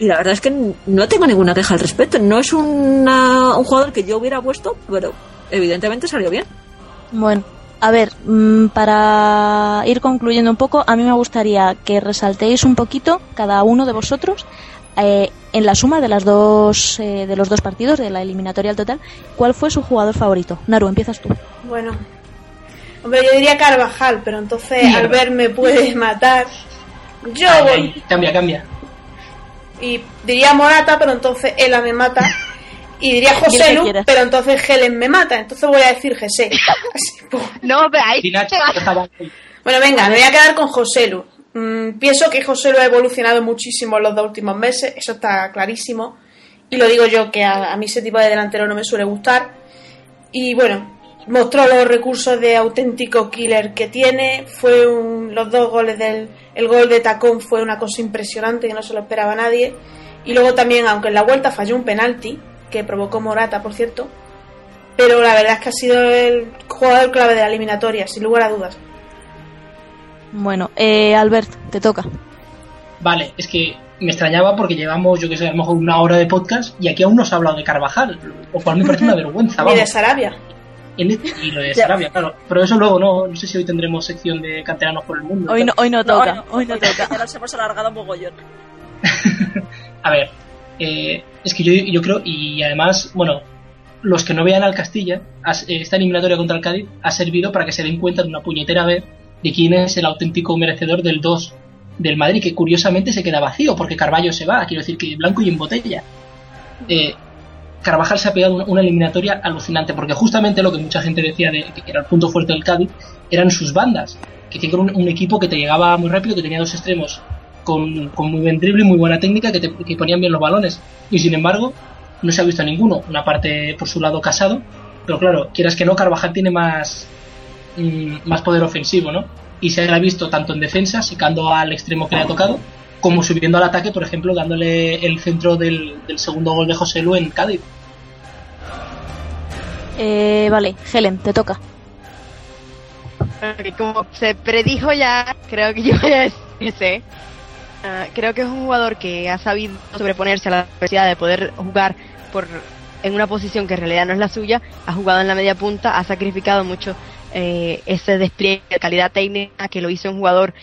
Y la verdad es que no tengo ninguna queja al respecto. No es una- un jugador que yo hubiera puesto, pero evidentemente salió bien. Bueno, a ver, mm, para ir concluyendo un poco, a mí me gustaría que resaltéis un poquito, cada uno de vosotros, eh, en la suma de las dos eh, de los dos partidos de la eliminatoria al total, ¿cuál fue su jugador favorito? Naru, empiezas tú. Bueno. Hombre, yo diría Carvajal, pero entonces Mierda. Albert me puede matar. Yo Ay, voy. ay, cambia, cambia. Y diría Morata, pero entonces Ela me mata. Y diría Joselu, quieras. pero entonces Helen me mata. Entonces voy a decir José. No, pero ahí. Bueno, venga, me voy a quedar con Joselu. Mm, pienso que Joselu ha evolucionado muchísimo en los dos últimos meses, eso está clarísimo. Y lo digo yo, que a, a mí ese tipo de delantero no me suele gustar. Y bueno, mostró los recursos de auténtico killer que tiene. Fue un- los dos goles del el gol de Tacón fue una cosa impresionante que no se lo esperaba nadie. Y luego también, aunque en la vuelta falló un penalti, que provocó Morata, por cierto. Pero la verdad es que ha sido el jugador clave de la eliminatoria, sin lugar a dudas. Bueno, eh, Albert, te toca. Vale, es que me extrañaba porque llevamos, yo que sé, a lo mejor una hora de podcast y aquí aún no se ha hablado de Carvajal, lo cual me parece una vergüenza. De Vamos. Sarabia. En este- y lo de Sarabia, claro. Pero eso luego no, no sé si hoy tendremos sección de canteranos por el mundo. Hoy no, hoy no toca, No, hoy no toca. Ya nos hemos alargado un mogollón. A ver, eh, es que yo, yo creo, y además, bueno, los que no vean al Castilla, esta eliminatoria contra el Cádiz ha servido para que se den cuenta de una puñetera vez de quién es el auténtico merecedor del 2 del Madrid, que curiosamente se queda vacío porque Carballo se va, quiero decir que blanco y en botella. Eh, Carvajal se ha pegado una, eliminatoria alucinante, porque justamente lo que mucha gente decía de que era el punto fuerte del Cádiz eran sus bandas, que tiene un, un equipo que te llegaba muy rápido, que tenía dos extremos con, con muy buen drible y muy buena técnica, que, te, que ponían bien los balones. Y sin embargo, no se ha visto ninguno. Una parte por su lado casado, pero claro, quieras que no, Carvajal tiene más, mm, más poder ofensivo, ¿no? Y se ha visto tanto en defensa, secando al extremo que le ha tocado, como subiendo al ataque, por ejemplo, dándole el centro del, del segundo gol de José Lu en Cádiz. Eh, vale, Helen, te toca. como se predijo ya, creo que yo voy a decir ese. Ah, creo que es un jugador que ha sabido sobreponerse a la adversidad de poder jugar por en una posición que en realidad no es la suya, ha jugado en la media punta, ha sacrificado mucho eh, ese despliegue de calidad técnica que lo hizo un jugador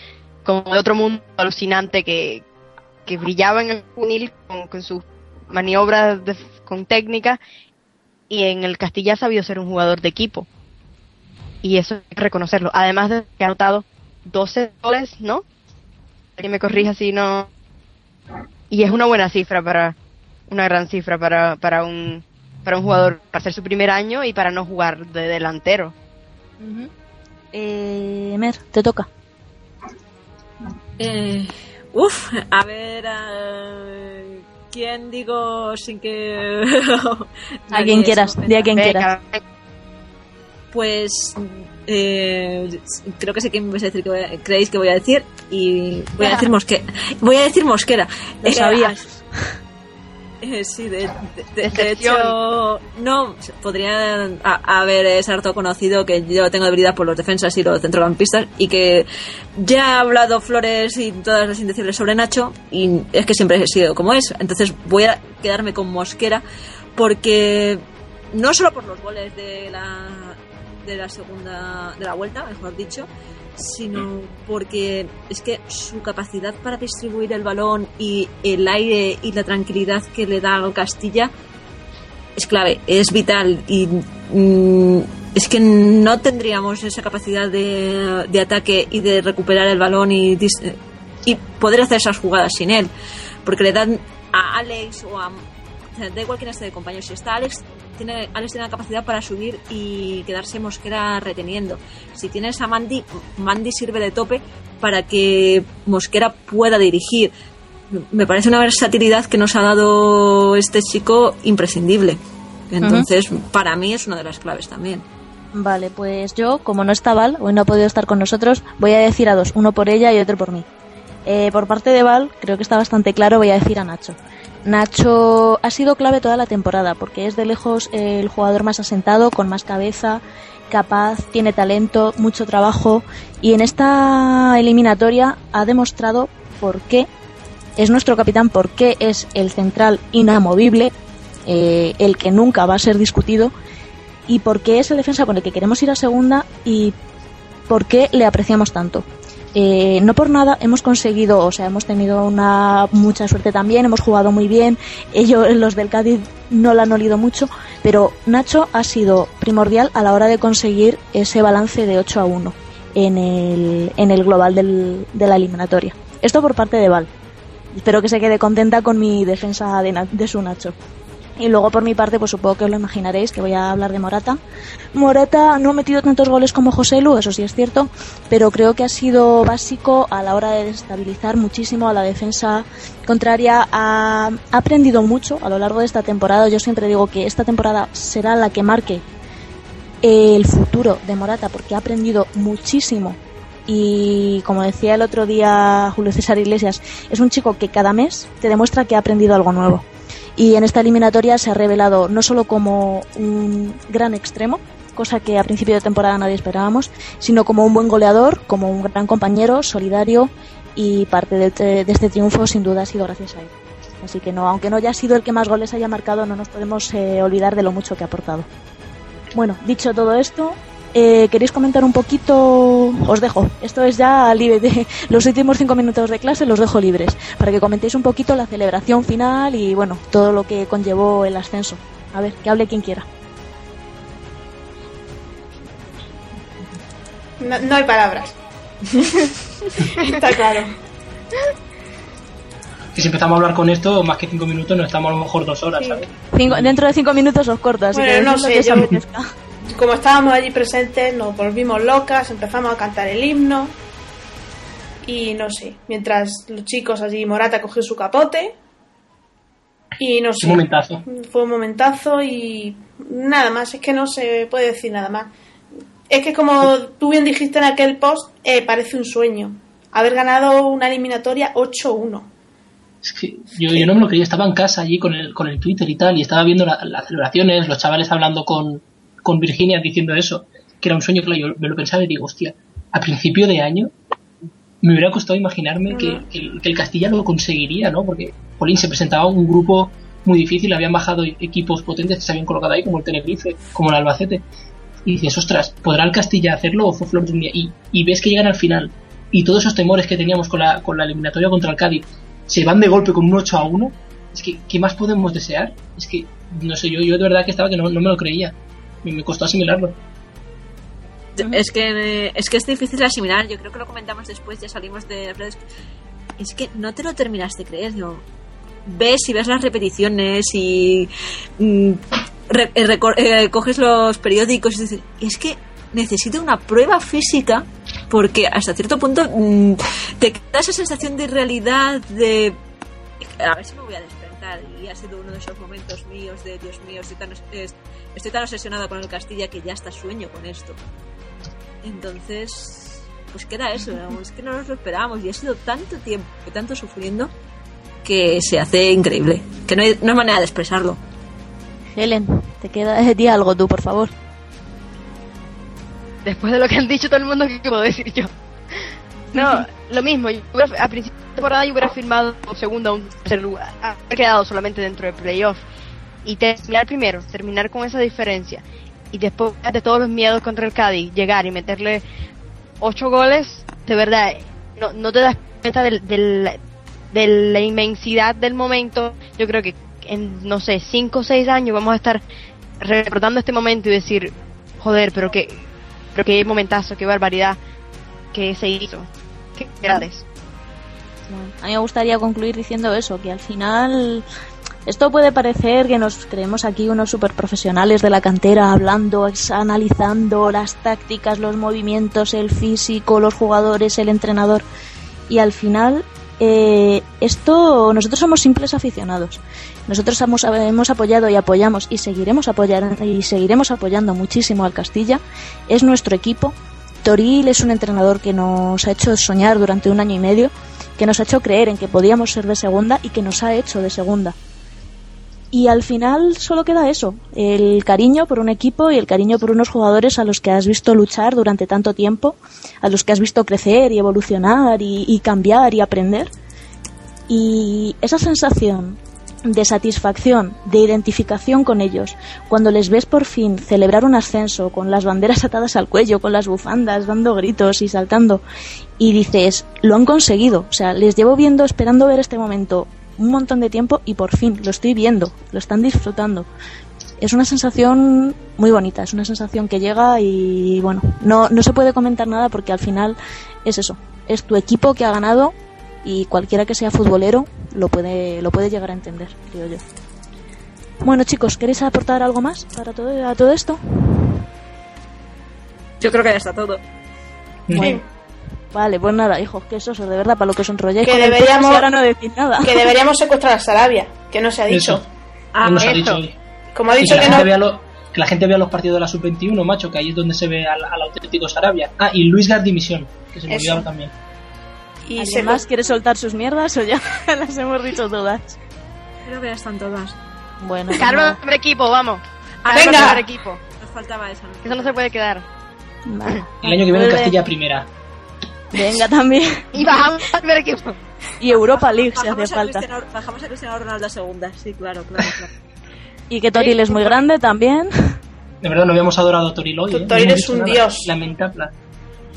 como de otro mundo alucinante que, que brillaba en el juvenil con, sus maniobras con técnica y en el Castilla ha sabido ser un jugador de equipo y eso hay que reconocerlo. Además de que ha anotado 12 goles, ¿no? Que me corrija si no. Y es una buena cifra para. Una gran cifra para, para un para un jugador para ser su primer año y para no jugar de delantero. Eh, Mer, te toca. Eh, uf, a ver, eh, ¿quién digo sin que... A quien quieras, di a quien quieras. Pues eh, creo que sé quién vais a decir que voy a- creéis que voy a decir y voy a decir Mosquera. Voy a decir Mosquera. Lo sabías. Eh, sí, de, de- hecho, no, podría a- haber es harto conocido que yo tengo debilidad por los defensas y los centrocampistas y que ya ha hablado Flores y todas las indecibles sobre Nacho y es que siempre he sido como es. Entonces voy a quedarme con Mosquera porque no solo por los goles de la de la segunda, de la vuelta, mejor dicho, sino porque es que su capacidad para distribuir el balón y el aire y la tranquilidad que le da al Castilla es clave, es vital y mm, es que no tendríamos esa capacidad de, de ataque y de recuperar el balón y, y poder hacer esas jugadas sin él, porque le dan a Alex o a da igual quién esté de compañero, si está Alex tiene, Alex tiene la capacidad para subir y quedarse Mosquera reteniendo. Si tienes a Mandy, Mandy sirve de tope para que Mosquera pueda dirigir. Me parece una versatilidad que nos ha dado este chico imprescindible. Entonces, para mí es una de las claves también. Vale, pues yo, como no está Val, hoy no ha podido estar con nosotros, voy a decir a dos, uno por ella y otro por mí. Eh, por parte de Val, creo que está bastante claro, voy a decir a Nacho. Nacho ha sido clave toda la temporada porque es de lejos el jugador más asentado, con más cabeza, capaz, tiene talento, mucho trabajo y en esta eliminatoria ha demostrado por qué es nuestro capitán, por qué es el central inamovible, eh, el que nunca va a ser discutido y por qué es el defensa con el que queremos ir a segunda y por qué le apreciamos tanto. Eh, no por nada hemos conseguido, o sea, hemos tenido una mucha suerte también, hemos jugado muy bien, ellos, los del Cádiz, no la han olido mucho, pero Nacho ha sido primordial a la hora de conseguir ese balance de 8 a 1 en el, en el global del- de la eliminatoria. Esto por parte de Val. Espero que se quede contenta con mi defensa de, su Nacho. Y luego por mi parte, pues supongo que os lo imaginaréis, que voy a hablar de Morata. Morata no ha metido tantos goles como José Lu, eso sí es cierto, pero creo que ha sido básico a la hora de desestabilizar muchísimo a la defensa contraria. Ha aprendido mucho a lo largo de esta temporada. Yo siempre digo que esta temporada será la que marque el futuro de Morata, porque ha aprendido muchísimo. Y como decía el otro día Julio César Iglesias, es un chico que cada mes te demuestra que ha aprendido algo nuevo y en esta eliminatoria se ha revelado no solo como un gran extremo, cosa que a principio de temporada nadie esperábamos, sino como un buen goleador, como un gran compañero, solidario y parte de, de este triunfo sin duda ha sido gracias a él. Así que no, aunque no haya sido el que más goles haya marcado, no nos podemos eh, olvidar de lo mucho que ha aportado. Bueno, dicho todo esto, eh, ¿queréis comentar un poquito? Os dejo. Esto es ya libre. De, los últimos cinco minutos de clase los dejo libres para que comentéis un poquito la celebración final y bueno, todo lo que conllevó el ascenso. A ver, que hable quien quiera. No, no hay palabras. Está claro. Que si empezamos a hablar con esto, más que cinco minutos, no estamos a lo mejor dos horas, ¿sabes? Cinco- dentro de cinco minutos os corto, así Bueno, que no sé, yo-. Como estábamos allí presentes, nos volvimos locas, empezamos a cantar el himno. Y no sé, mientras los chicos allí, Morata cogió su capote. Y no sé. Un momentazo. Fue un momentazo y nada más, es que no se puede decir nada más. Es que como tú bien dijiste en aquel post, eh, parece un sueño. Haber ganado una eliminatoria 8-1. Es que yo, yo no me lo creía, estaba en casa allí con el, con el Twitter y tal, y estaba viendo la- las celebraciones, los chavales hablando con, con Virginia diciendo eso, que era un sueño, claro, yo me lo pensaba y digo, hostia, a principio de año me hubiera costado imaginarme que, el, que el Castilla lo conseguiría, ¿no? Porque Polín se presentaba un grupo muy difícil, habían bajado equipos potentes que se habían colocado ahí, como el Tenerife, como el Albacete, y dices, ostras, ¿podrá el Castilla hacerlo o fue de un día? Y, y ves que llegan al final, y todos esos temores que teníamos con la, con la eliminatoria contra el Cádiz, se van de golpe con un 8 a 1, es que, ¿qué más podemos desear? Es que, no sé, yo, yo de verdad que estaba que no, no me lo creía, me, costó asimilarlo. Es que, es que es difícil asimilar. Yo creo que lo comentamos después, ya salimos de redes. Es que no te lo terminas de creer. Yo, ves y ves las repeticiones y mm, eh, eh, coges los periódicos y dices, es que necesito una prueba física porque hasta cierto punto mm, te da esa sensación de realidad de a ver si me voy a despertar y ha sido uno de esos momentos míos de Dios mío estoy tan, estoy tan obsesionada con el Castilla que ya hasta sueño con esto entonces pues queda eso ¿no? es que no nos lo esperábamos y ha sido tanto tiempo y tanto sufriendo que se hace increíble que no hay, no hay manera de expresarlo Helen, te queda di algo tú, por favor. Después de lo que han dicho todo el mundo, ¿qué puedo decir yo? No, lo mismo. yo hubiera- a principio de temporada yo hubiera firmado un segundo o un tercer lugar. Haber quedado solamente dentro del playoff. Y terminar primero, terminar con esa diferencia. y después de todos los miedos contra el Cádiz, llegar y meterle ocho goles, de verdad, no, no te das cuenta del, del- de la inmensidad del momento. Yo creo que en, no sé, cinco o seis años vamos a estar recordando este momento y decir, joder, pero qué, pero qué momentazo, qué barbaridad que se hizo. Qué grandes. A mí me gustaría concluir diciendo eso, que al final esto puede parecer que nos creemos aquí unos super profesionales de la cantera hablando, analizando las tácticas, los movimientos, el físico, los jugadores, el entrenador. Y al final, eh, esto, nosotros somos simples aficionados. Nosotros hemos, hemos apoyado y apoyamos y seguiremos apoyar y seguiremos apoyando muchísimo al Castilla. Es nuestro equipo. Toril es un entrenador que nos ha hecho soñar durante un año y medio, que nos ha hecho creer en que podíamos ser de segunda y que nos ha hecho de segunda. Y al final solo queda eso, el cariño por un equipo y el cariño por unos jugadores a los que has visto luchar durante tanto tiempo, a los que has visto crecer y evolucionar y, cambiar y aprender. Y esa sensación de satisfacción, de identificación con ellos, cuando les ves por fin celebrar un ascenso con las banderas atadas al cuello, con las bufandas, dando gritos y saltando, y dices, lo han conseguido, o sea, les llevo viendo, esperando ver este momento un montón de tiempo y por fin lo estoy viendo, lo están disfrutando. Es una sensación muy bonita, es una sensación que llega y bueno, no, no se puede comentar nada porque al final es eso, es tu equipo que ha ganado y cualquiera que sea futbolero lo puede, lo puede llegar a entender, creo yo. Bueno chicos, ¿queréis aportar algo más para todo, a todo esto? Yo creo que ya está todo. Sí. Vale, pues nada, hijos, que eso, de verdad, para lo que os enrolláis Que con deberíamos- ahora no decís nada. Que deberíamos secuestrar a Sarabia, que no se ha dicho. Eso. Ah, no nos ha eso. dicho hoy. Como ha dicho que, la que gente no. vea lo- que la gente vea los partidos de la sub-21, macho, que ahí es donde se ve al, al auténtico Sarabia. Ah, y Luis Gardimisión, que se me olvidaba también. Y ¿Alguien se más quiere soltar sus mierdas o ya las hemos dicho todas? creo que ya están todas. Bueno, pues Carlos, nada. primer equipo, vamos. Ah, Carlos, venga. equipo. Nos faltaba eso. ¿no? Eso no se puede quedar. Vale. El año que viene. Castilla primera. Venga también. Y bajamos al primer equipo. Y Europa League si hace a, falta. Cristiano, bajamos a Cristiano Ronaldo a segunda. Sí, claro, claro, claro. Y que Toril es muy grande también. De verdad, no habíamos adorado a Toril hoy. ¿eh? Toril es un nada. dios. Lamentable.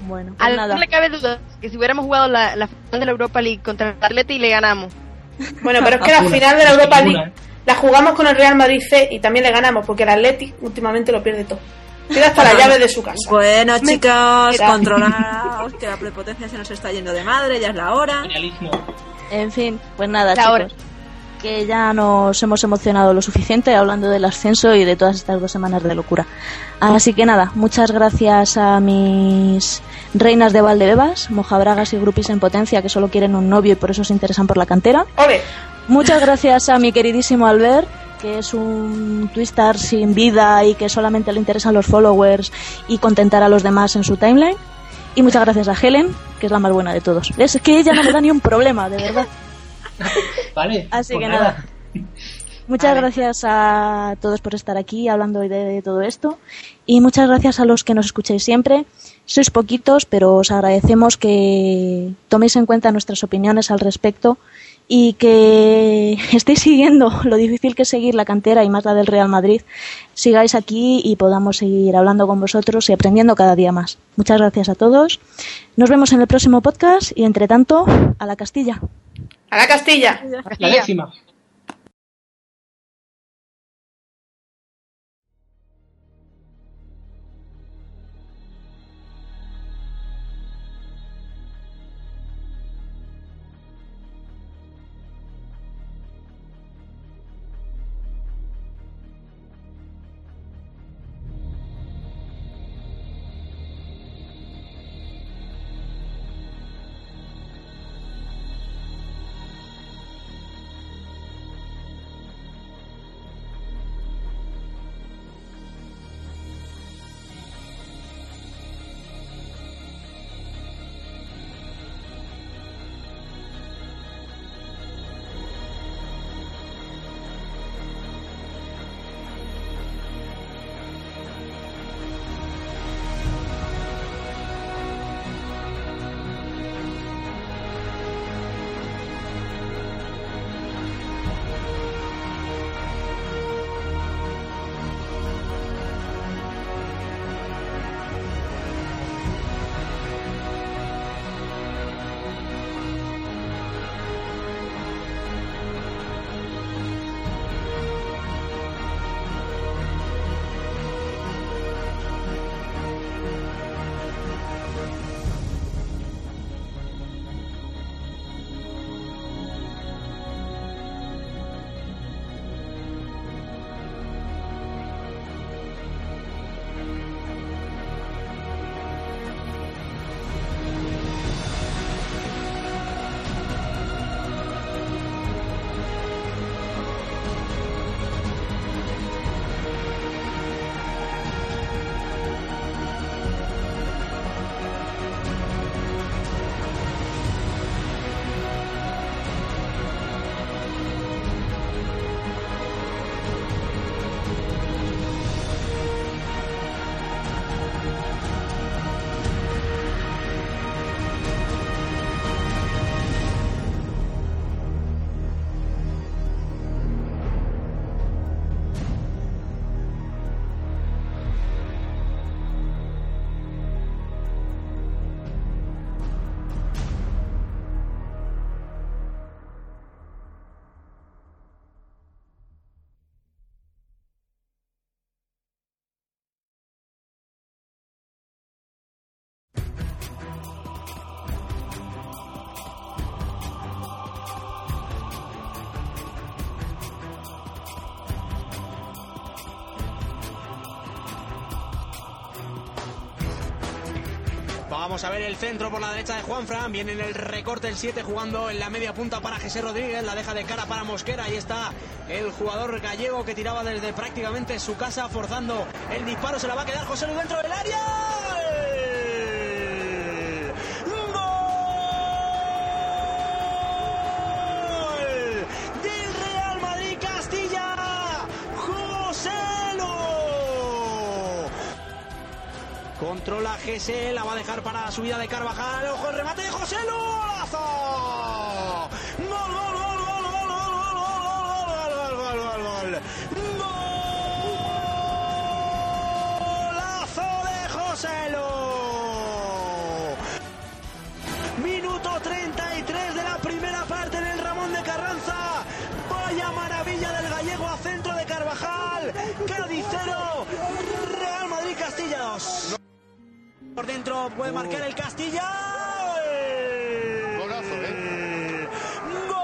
Bueno, pues Al nada. no le cabe duda que si hubiéramos jugado la, la final de la Europa League contra el Atleti le ganamos. Bueno, pero es que la final de la Europa League la jugamos con el Real Madrid C y también le ganamos, porque el Athletic últimamente lo pierde todo. Pierde hasta las llaves de su casa. Bueno, chicos, controlaos, que la prepotencia se nos está yendo de madre, ya es la hora. En fin, pues nada, La hora. chicos. Que ya nos hemos emocionado lo suficiente hablando del ascenso y de todas estas dos semanas de locura. Así que nada, muchas gracias a mis reinas de Valdebebas, mojabragas y grupis en potencia que solo quieren un novio y por eso se interesan por la cantera. Ole, Muchas gracias a mi queridísimo Albert, que es un twistar sin vida y que solamente le interesan los followers y contentar a los demás en su timeline. Y muchas gracias a Helen, que es la más buena de todos. Es que ella no me da ni un problema, de verdad. Vale. Así pues que nada. Muchas gracias a todos por estar aquí hablando hoy de, de todo esto. Y muchas gracias a los que nos escucháis siempre. Sois poquitos, pero os agradecemos que toméis en cuenta nuestras opiniones al respecto y que estéis siguiendo lo difícil que es seguir la cantera y más la del Real Madrid. Sigáis aquí y podamos seguir hablando con vosotros y aprendiendo cada día más. Muchas gracias a todos. Nos vemos en el próximo podcast y entre tanto, a la Castilla. a la Castilla. La décima. Vamos a ver el centro por la derecha de Juanfran. Viene en el recorte el 7 jugando en la media punta para José Rodríguez. La deja de cara para Mosquera. Ahí está el jugador gallego que tiraba desde prácticamente su casa forzando el disparo. Se la va a quedar José Lu dentro del área. GS, la va a dejar para la subida de Carvajal. Ojo el remate de José. ¡Golazo! ¡Gol, gol, gol, gol, gol, gol, gol, gol, gol, gol, gol, gol! ¡Golazo de José! Minuto 33 de la primera parte en el Ramón de Carranza. Vaya maravilla del gallego a centro de Carvajal. 0, Real Madrid Castilla 2. Por dentro puede marcar el Castilla. Golazo, ¿eh? Gol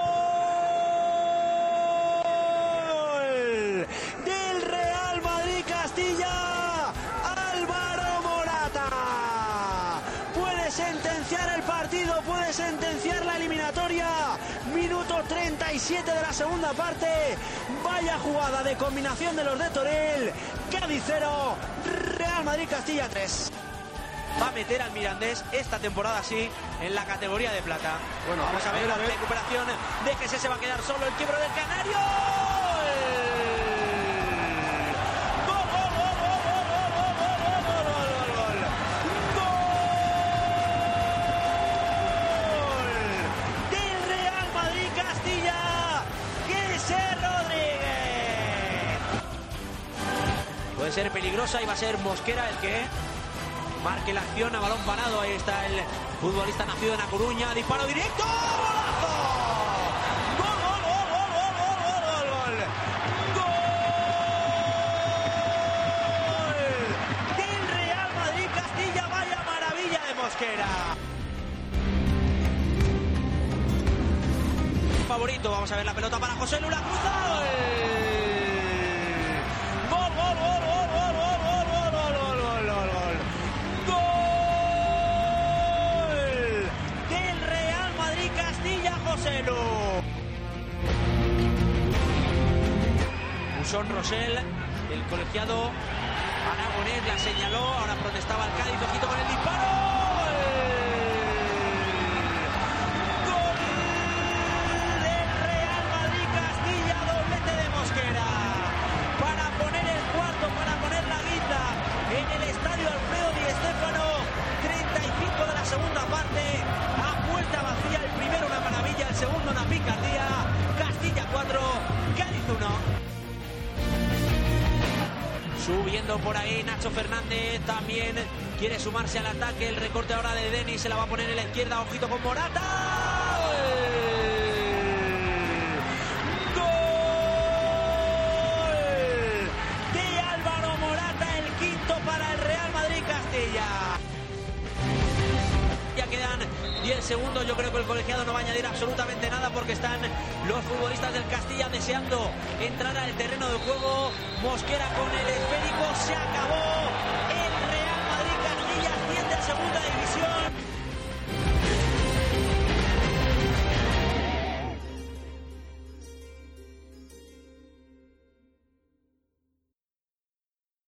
del Real Madrid Castilla. Álvaro Morata. Puede sentenciar el partido, puede sentenciar la eliminatoria. Minuto 37 de la segunda parte. Vaya jugada de combinación de los de Torel. Cádiz 0, Real Madrid Castilla 3 va a meter al Mirandés esta temporada sí en la categoría de plata. Bueno, vamos a ver, a ver la a ver. recuperación de que se va a quedar solo el quiebro del Canario. Puede ser peligrosa y va a ser Mosquera el que Marque la acción a balón parado. Ahí está el futbolista nacido en la Coruña. disparo directo. ¡Gol, gol, gol, gol, gol, gol! ¡Gol, gol! gol gol Real Madrid Castilla, vaya maravilla de Mosquera. Favorito, vamos a ver la pelota para José Lula Cruz. ¡Gol! Usón Rosell, el colegiado aragonés la señaló, ahora protestaba el Cádiz, ojito con el disparo. Por ahí Nacho Fernández también quiere sumarse al ataque. El recorte ahora de Denis se la va a poner en la izquierda. Ojito con Morata. ¡Gol! De Álvaro Morata, el quinto para el Real Madrid Castilla. Ya quedan 10 segundos. Yo creo que el colegiado no va a añadir absolutamente nada porque están los futbolistas del Castilla deseando entrar al terreno de juego. Mosquera con el esférico. Se acabó. El Real Madrid Castilla asciende a segunda división.